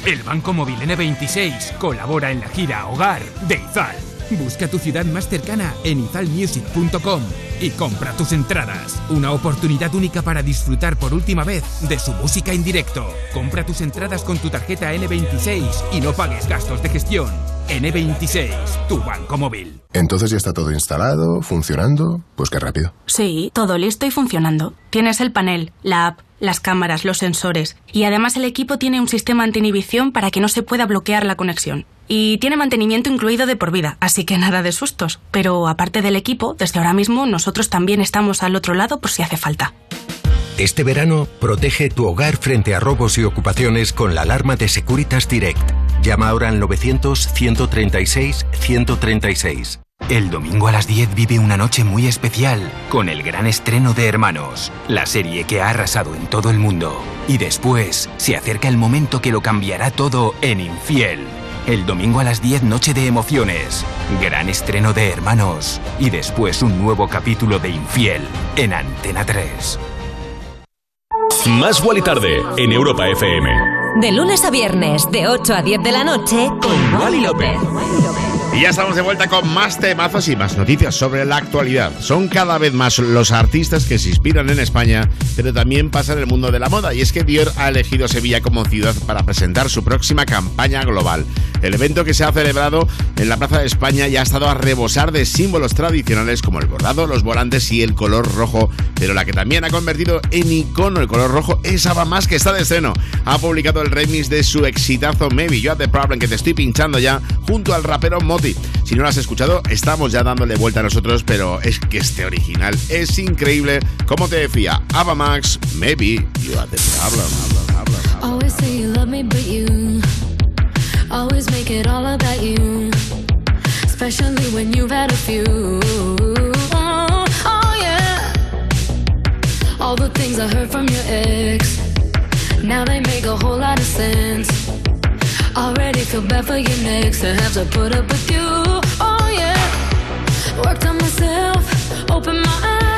Speaker 9: El Banco Móvil N26 colabora en la gira Hogar de Izal. Busca tu ciudad más cercana en izalmusic.com y compra tus entradas. Una oportunidad única para disfrutar por última vez de su música en directo. Compra tus entradas con tu tarjeta N26 y no pagues gastos de gestión. N26, tu banco móvil.
Speaker 19: Entonces ya está todo instalado, funcionando. Pues qué rápido.
Speaker 20: Sí, todo listo y funcionando. Tienes el panel, la app, las cámaras, los sensores y además el equipo tiene un sistema anti-inhibición para que no se pueda bloquear la conexión. Y tiene mantenimiento incluido de por vida, así que nada de sustos. Pero aparte del equipo, desde ahora mismo nosotros también estamos al otro lado por si hace falta.
Speaker 10: Este verano, protege tu hogar frente a robos y ocupaciones con la alarma de Securitas Direct. Llama ahora al 900-136-136. El domingo a las 10 vive una noche muy especial con el gran estreno de Hermanos, la serie que ha arrasado en todo el mundo. Y después se acerca el momento que lo cambiará todo en Infiel. El domingo a las 10 noche de emociones, gran estreno de Hermanos y después un nuevo capítulo de Infiel en Antena 3.
Speaker 2: Más Wally Tarde en Europa FM.
Speaker 3: De lunes a viernes, de 8 a 10 de la noche, con Wally López.
Speaker 4: Y ya estamos de vuelta con más temazos y más noticias sobre la actualidad. Son cada vez más los artistas que se inspiran en España, pero también pasa en el mundo de la moda. Y es que Dior ha elegido Sevilla como ciudad para presentar su próxima campaña global. El evento que se ha celebrado en la Plaza de España ya ha estado a rebosar de símbolos tradicionales como el bordado, los volantes y el color rojo. Pero la que también ha convertido en icono el color rojo es Ava Más, que está de estreno. Ha publicado el remix de su exitazo Maybe You Have the Problem, que te estoy pinchando ya, junto al rapero Moti. Si no lo has escuchado, estamos ya dándole vuelta a nosotros, pero es que este original es increíble. Como te decía, Ava Max, maybe you are the problem.
Speaker 29: Always say you love me, but you always make it all about you, especially when you've had a few. Oh, oh yeah, all the things
Speaker 16: I heard from your ex, now they make a whole lot of sense. Already feel bad for your next to have to put up with you. Oh yeah. Worked on myself, open my eyes.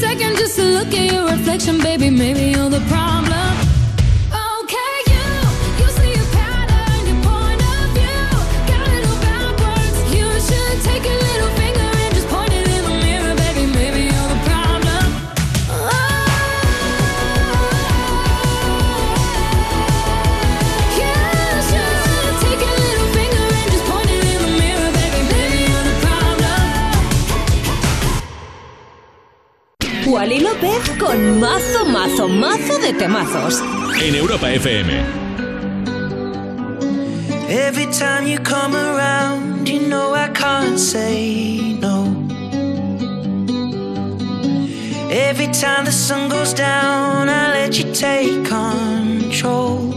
Speaker 16: second just to look at your reflection, baby. Maybe you're the problem.
Speaker 3: tomazo de temazos.
Speaker 2: En Europa FM.
Speaker 1: Every time you come around, you know I can't say no. Every time the sun goes down, I let you take control.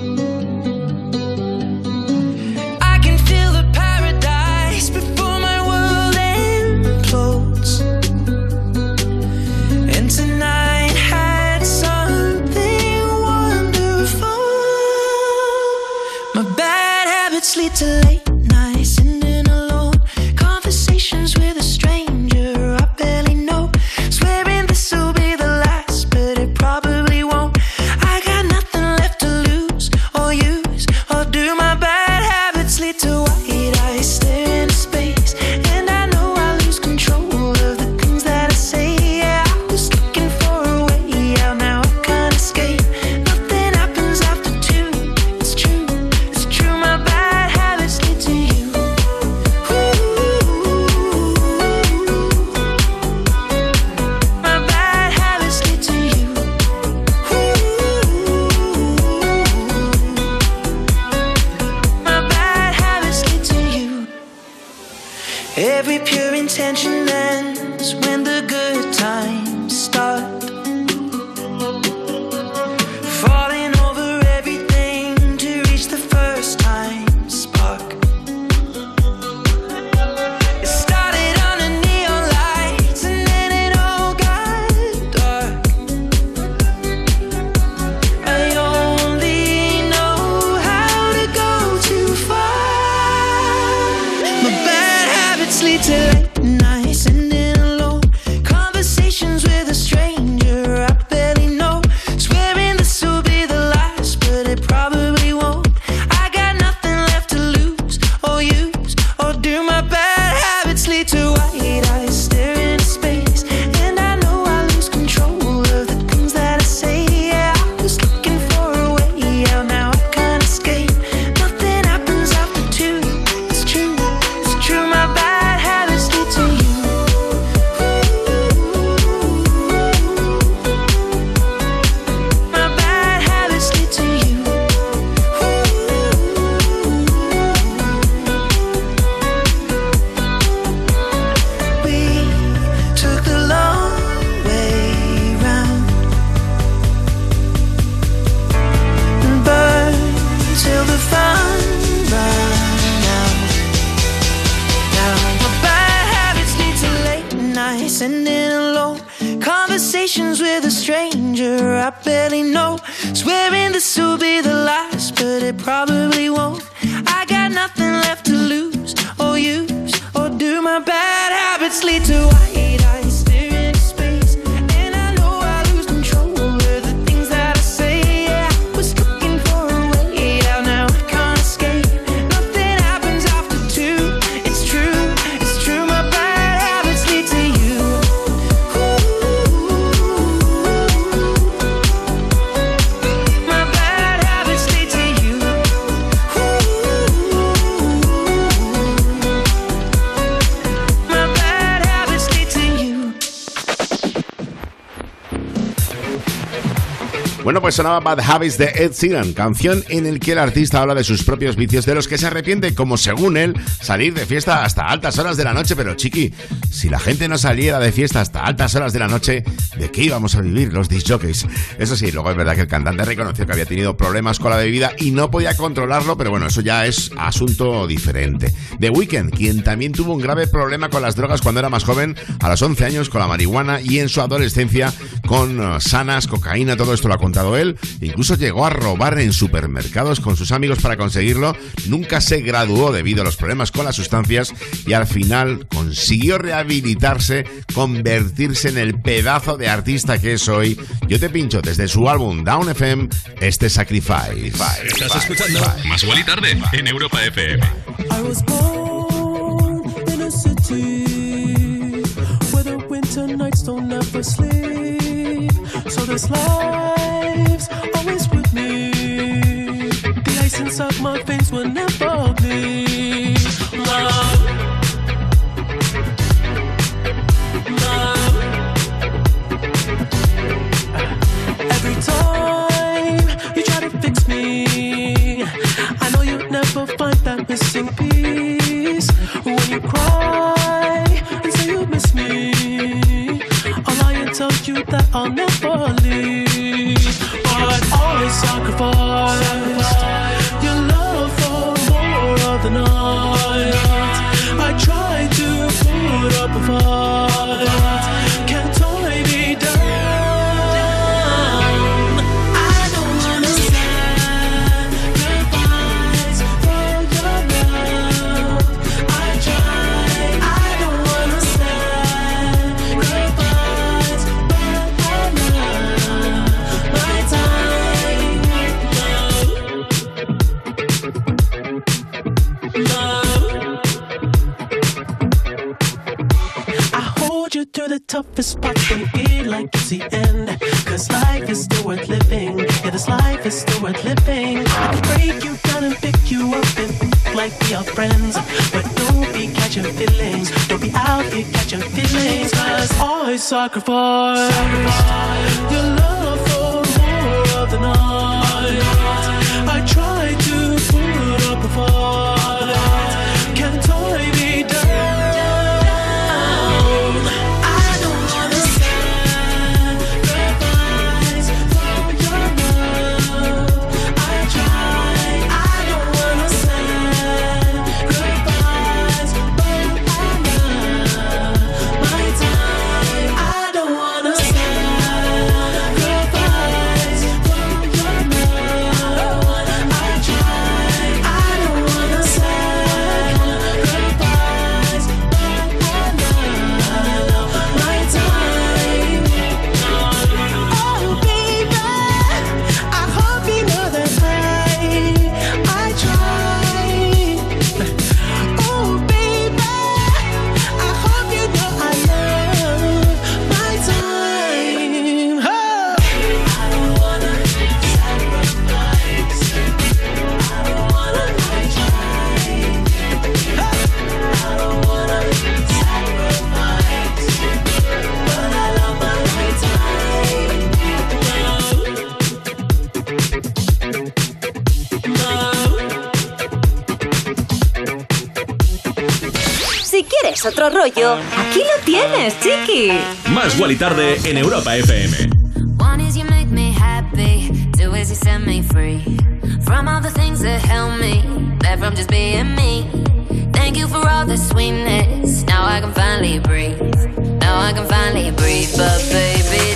Speaker 1: Bad Habits
Speaker 4: de Ed Sheeran, canción en el que el artista habla de sus propios vicios de los que se arrepiente, como según él, salir de fiesta hasta altas horas de la noche. Pero chiqui, si la gente no saliera de fiesta hasta altas horas de la noche, ¿de qué íbamos a vivir los disjockeys? Eso sí, luego es verdad que el cantante reconoció que había tenido problemas con la bebida y no podía controlarlo, pero bueno, eso ya es asunto diferente. The Weeknd, quien también tuvo un grave problema con las drogas cuando era más joven, a los 11 años con la marihuana y en su adolescencia con eh, sanas, cocaína, todo esto lo ha contado él. Incluso llegó a robar en supermercados con sus amigos para conseguirlo. Nunca se graduó debido a los problemas con las sustancias y al final consiguió rehabilitarse, convertirse en el pedazo de artista que es hoy. Yo te pincho desde su álbum Down FM este Sacrifice.
Speaker 2: Estás escuchando Más Guali Tarde en Europa FM.
Speaker 23: I was born in a city where the winter nights don't ever sleep. So this life's always with me. The ice inside my face will never bleed. Love. Love. Every time you that I'll never leave. But always sacrifice your like it's the end. Cause life is still worth living. Yeah, this life is still worth living. I can break you down and pick you up and like we are friends. But don't be catching feelings. Don't be out here catching feelings. Cause I sacrifice your love for more of the night. I try
Speaker 3: Otro rollo, aquí lo tienes, chiqui.
Speaker 2: Más Guali Tarde en Europa FM.
Speaker 6: One is you make me happy, two is you set me free from all the things that held me back from just being me. Thank you for all the sweetness. Now I can finally breathe. Now Now I can finally breathe, but baby,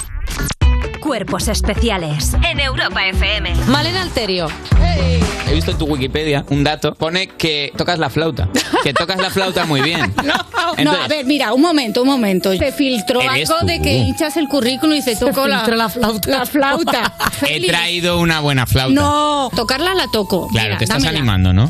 Speaker 3: Cuerpos especiales. En Europa FM.
Speaker 7: Malena Alterio.
Speaker 8: He visto en tu Wikipedia un dato. Pone que tocas la flauta. <laughs> Que tocas la flauta muy bien. <laughs>
Speaker 7: No,
Speaker 8: Entonces-
Speaker 7: a ver, mira, un momento, un momento. Se filtró algo
Speaker 8: tú.
Speaker 7: de que hinchas el currículum y se tocó la,
Speaker 20: la flauta.
Speaker 7: La flauta. <laughs>
Speaker 8: He traído una buena flauta.
Speaker 7: No, tocarla la toco.
Speaker 8: Claro,
Speaker 7: Mira,
Speaker 8: te estás
Speaker 7: dámela.
Speaker 8: animando, ¿no?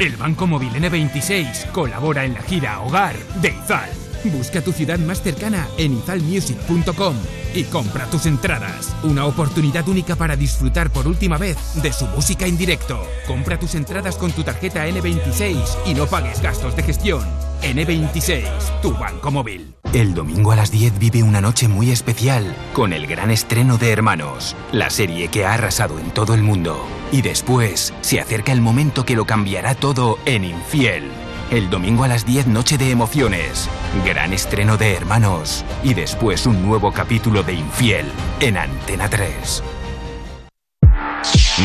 Speaker 9: El Banco Móvil N26 colabora en la gira Hogar de Izal. Busca tu ciudad más cercana en izalmusic.com y compra tus entradas. Una oportunidad única para disfrutar por última vez de su música en directo. Compra tus entradas con tu tarjeta N26 y no pagues gastos de gestión. N26, tu banco móvil.
Speaker 10: El domingo a las 10 vive una noche muy especial con el gran estreno de Hermanos, la serie que ha arrasado en todo el mundo. Y después se acerca el momento que lo cambiará todo en Infiel. El domingo a las 10 noche de emociones, gran estreno de Hermanos y después un nuevo capítulo de Infiel en Antena 3.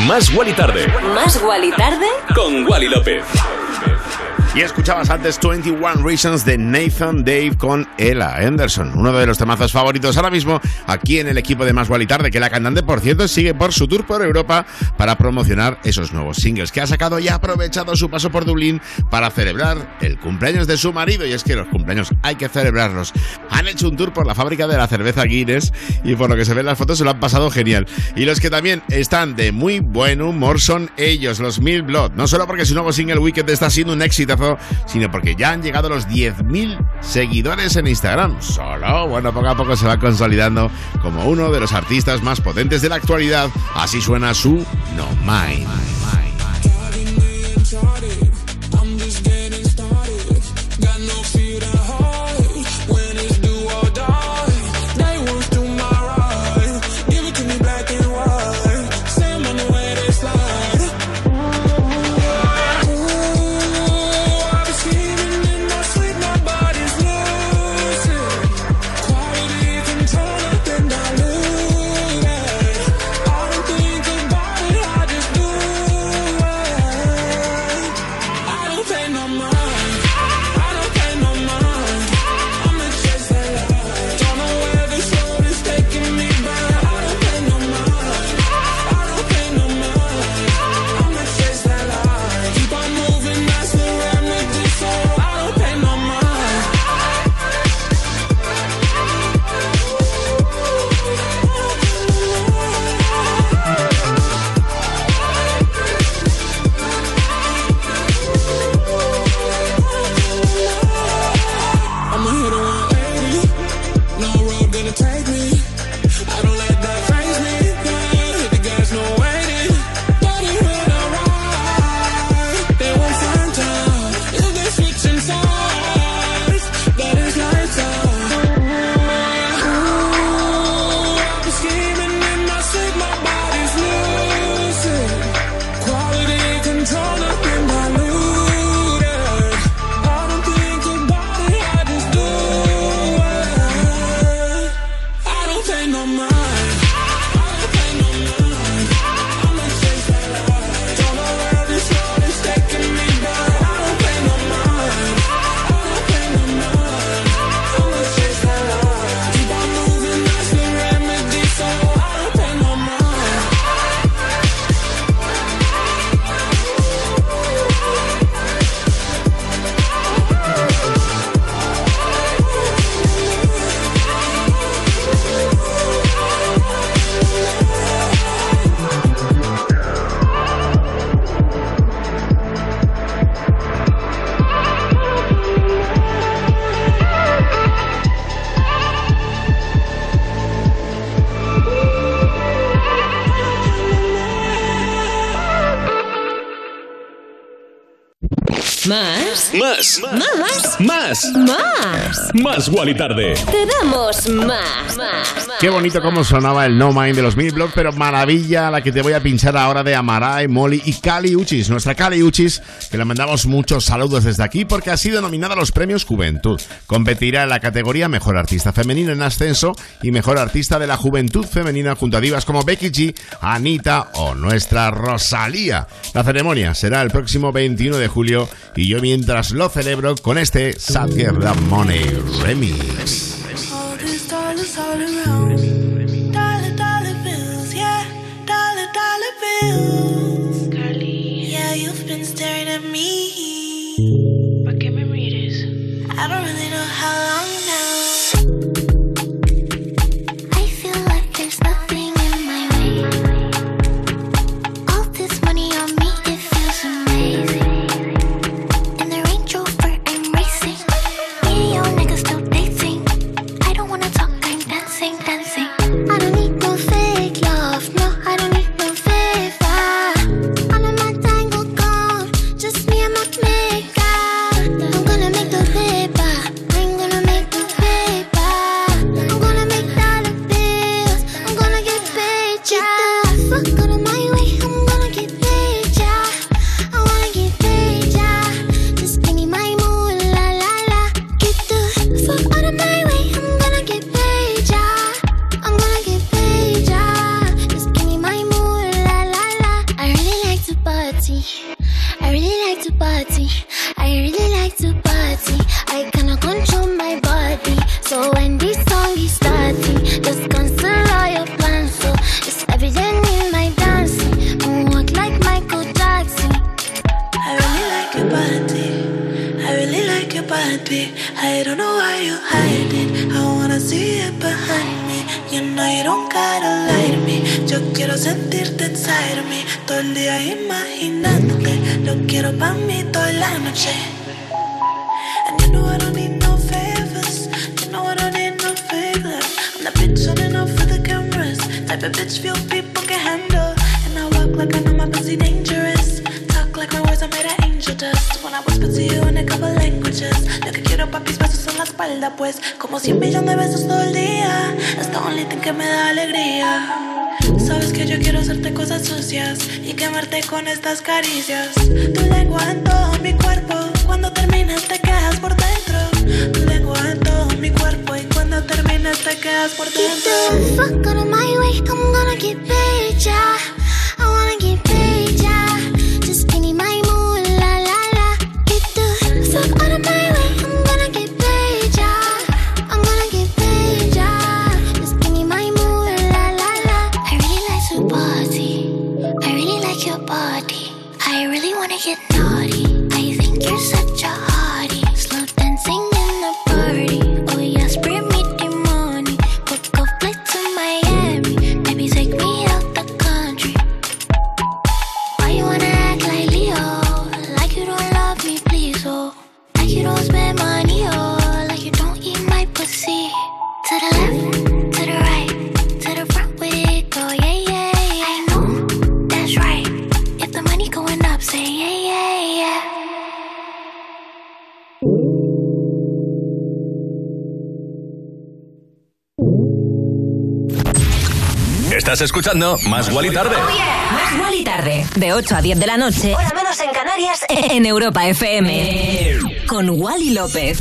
Speaker 2: Más Wally tarde.
Speaker 3: Más Wally tarde.
Speaker 2: Con Wally López.
Speaker 23: Y escuchabas antes 21 Reasons de Nathan Dave con Ella Anderson, uno de los temazos favoritos ahora mismo aquí en el equipo de Más y Tarde, que la cantante, por cierto, sigue por su tour por Europa para promocionar esos nuevos singles que ha sacado y ha aprovechado su paso por Dublín para celebrar el cumpleaños de su marido. Y es que los cumpleaños hay que celebrarlos. Han hecho un tour por la fábrica de la cerveza Guinness y por lo que se ve en las fotos se lo han pasado genial. Y los que también están de muy buen humor son ellos, los Mil Blood. No solo porque su nuevo single Wicked está siendo un éxito sino porque ya han llegado los 10.000 seguidores en Instagram. Solo, bueno, poco a poco se va consolidando como uno de los artistas más potentes de la actualidad. Así suena su No Mind.
Speaker 3: Más.
Speaker 2: Más.
Speaker 3: Más. Más.
Speaker 2: Más Wally Tarde.
Speaker 3: Te damos más. Más.
Speaker 23: Qué bonito cómo sonaba el No Mind de los Mil Block, pero maravilla la que te voy a pinchar ahora de Amarai, Molly y Cali Uchis. Nuestra Cali Uchis, que le mandamos muchos saludos desde aquí porque ha sido nominada a los premios Juventud. Competirá en la categoría Mejor Artista Femenina en Ascenso y Mejor Artista de la Juventud Femenina junto a divas como Becky G, Anita o nuestra Rosalía. La ceremonia será el próximo 21 de julio y yo mientras lo celebro con este Sad Girl Money Remix.
Speaker 2: escuchando Más Wally Tarde. Oh yeah.
Speaker 3: Más Wally Tarde.
Speaker 6: De 8 a 10 de la noche. Hora menos en Canarias. <laughs> En Europa FM. Eh. Con Wally López.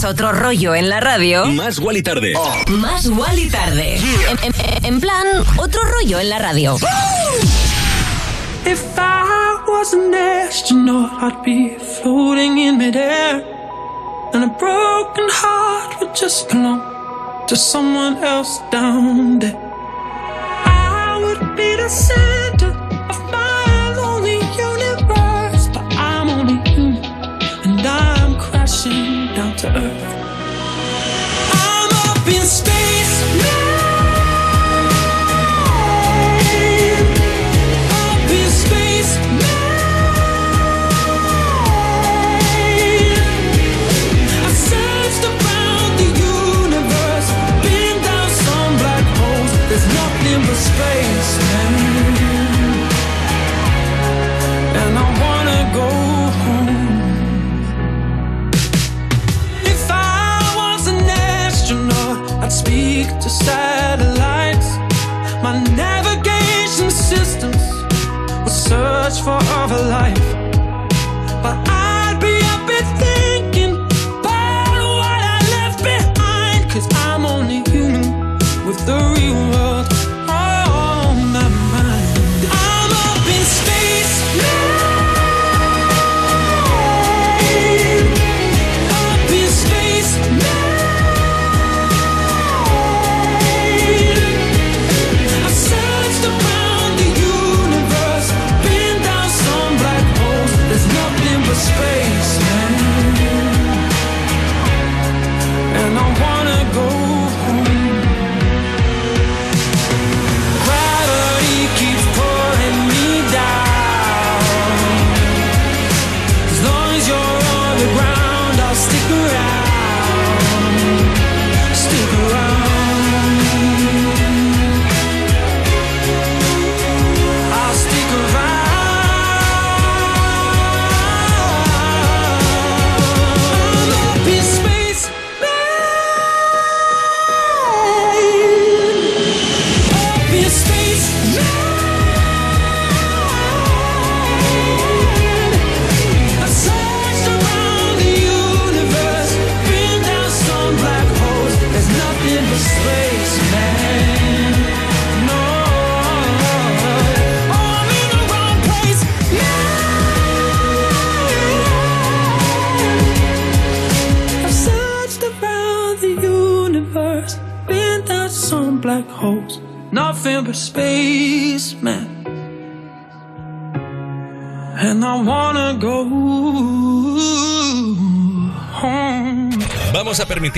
Speaker 3: Quieres otro rollo en la radio,
Speaker 2: Más Wally tarde.
Speaker 3: más Wally tarde. En, en- en plan, otro rollo en la radio.
Speaker 23: If I was an astronaut, I'd be floating in midair. And a broken heart would just belong to someone else down there.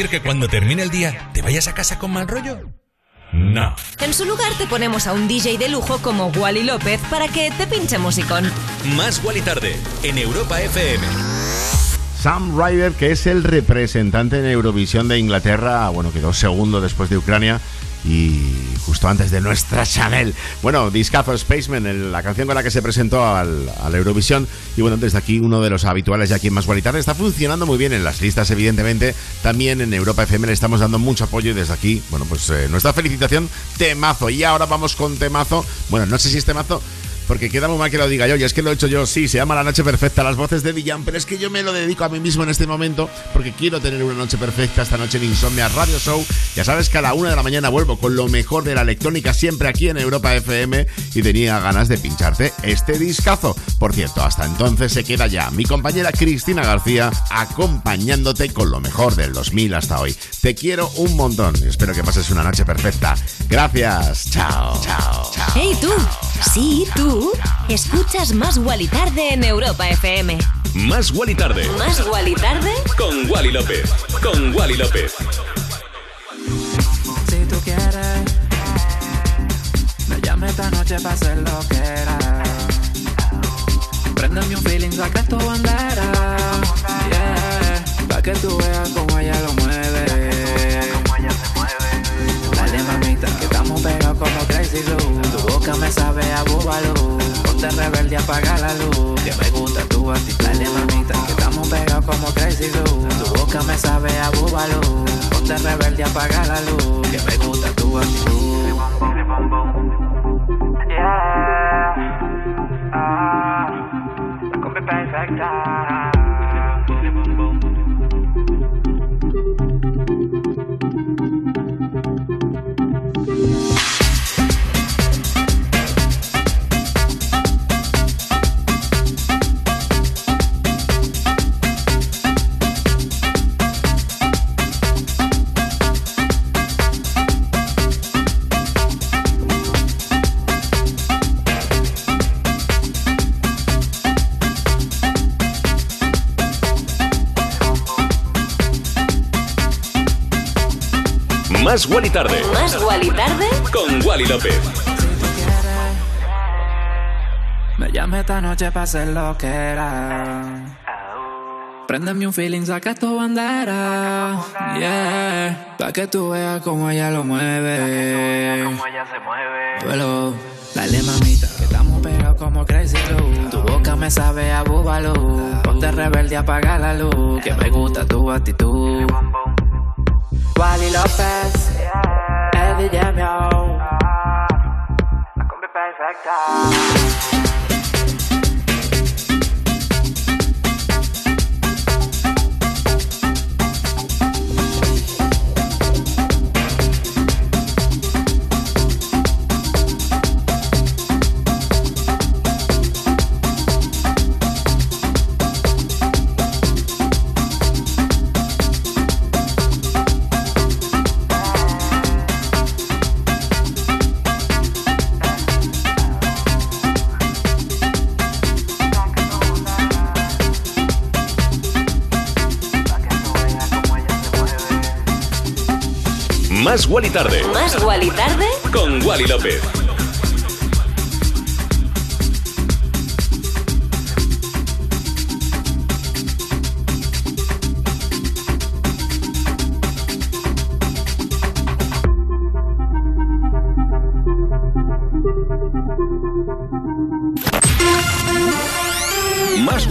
Speaker 25: ¿Vamos a permitir que cuando termine el día te vayas a casa con mal rollo? No.
Speaker 3: En su lugar te ponemos a un DJ de lujo como Wally López para que te pinche musicón.
Speaker 2: Más Wally tarde. En Europa FM.
Speaker 4: Sam Ryder, que es el representante en Eurovisión de Inglaterra, bueno, quedó segundo después de Ucrania y justo antes de nuestra Chanel. Bueno, discazo Spaceman, el- la canción con la que se presentó al, a la Eurovisión. Y bueno, desde aquí uno de los habituales ya aquí en Más Guaritarde está funcionando muy bien en las listas, evidentemente. También en Europa FM le estamos dando mucho apoyo y desde aquí, bueno, pues eh, nuestra felicitación, temazo. Y ahora vamos con temazo. Bueno, no sé si es temazo. Porque queda muy mal que lo diga yo, y es que lo he hecho yo, sí, se llama La Noche Perfecta, las voces de Villan, pero es que yo me lo dedico a mí mismo en este momento, porque quiero tener una noche perfecta esta noche en Insomnia Radio Show. Ya sabes que a la una de la mañana vuelvo con lo mejor de la electrónica siempre aquí en Europa FM y tenía ganas de pincharte este discazo. Por cierto, hasta entonces se queda ya mi compañera Cristina García acompañándote con lo mejor del 2000 hasta hoy. Te quiero un montón y espero que pases una noche perfecta. Gracias, chao, chao, chao.
Speaker 3: Hey tú, sí tú, escuchas Más Wally Tarde en Europa FM.
Speaker 2: Más Wally tarde.
Speaker 3: Más Wally Tarde
Speaker 2: Con Wally López. Con Wally López.
Speaker 1: Si tú quieres, me llame esta noche para hacer lo que era. Préndeme un feeling, saca tu bandera. Yeah, pa' que tú veas Me sabe a búbalo. Ponte rebelde, apaga la luz. Que me gusta tu actitud. Dale mamita, que estamos pegados como Crazy Blue. Tu boca me sabe a búbalo. Ponte rebelde, apaga la luz. Que me gusta tu actitud.
Speaker 2: Más Wally Tarde.
Speaker 6: Más Wally Tarde
Speaker 2: Con Wally López.
Speaker 30: Me llame esta noche para hacer lo que era. Préndeme un feeling, saca tu bandera. Yeah. Pa' que tú veas cómo ella lo mueve. Cómo ella se mueve. Duelo. Dale mamita, que estamos pegados como Crazy Glue. Tu boca me sabe a búbalo. Ponte rebelde, apaga la luz. Que me gusta tu actitud. Wally López, Eddie Jamio. La combi perfecta.
Speaker 2: Más Wally Tarde.
Speaker 6: Más Wally Tarde
Speaker 2: Con Wally López.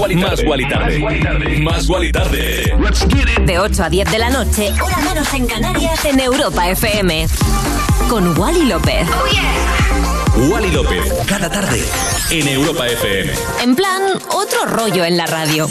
Speaker 2: Más Wally Tarde. Más Wally Tarde. Tarde.
Speaker 6: De 8 a 10 de la noche, hora menos en Canarias, en Europa FM. Con Wally López.
Speaker 2: Wally López. Cada tarde. En Europa FM.
Speaker 6: En plan, otro rollo en la radio.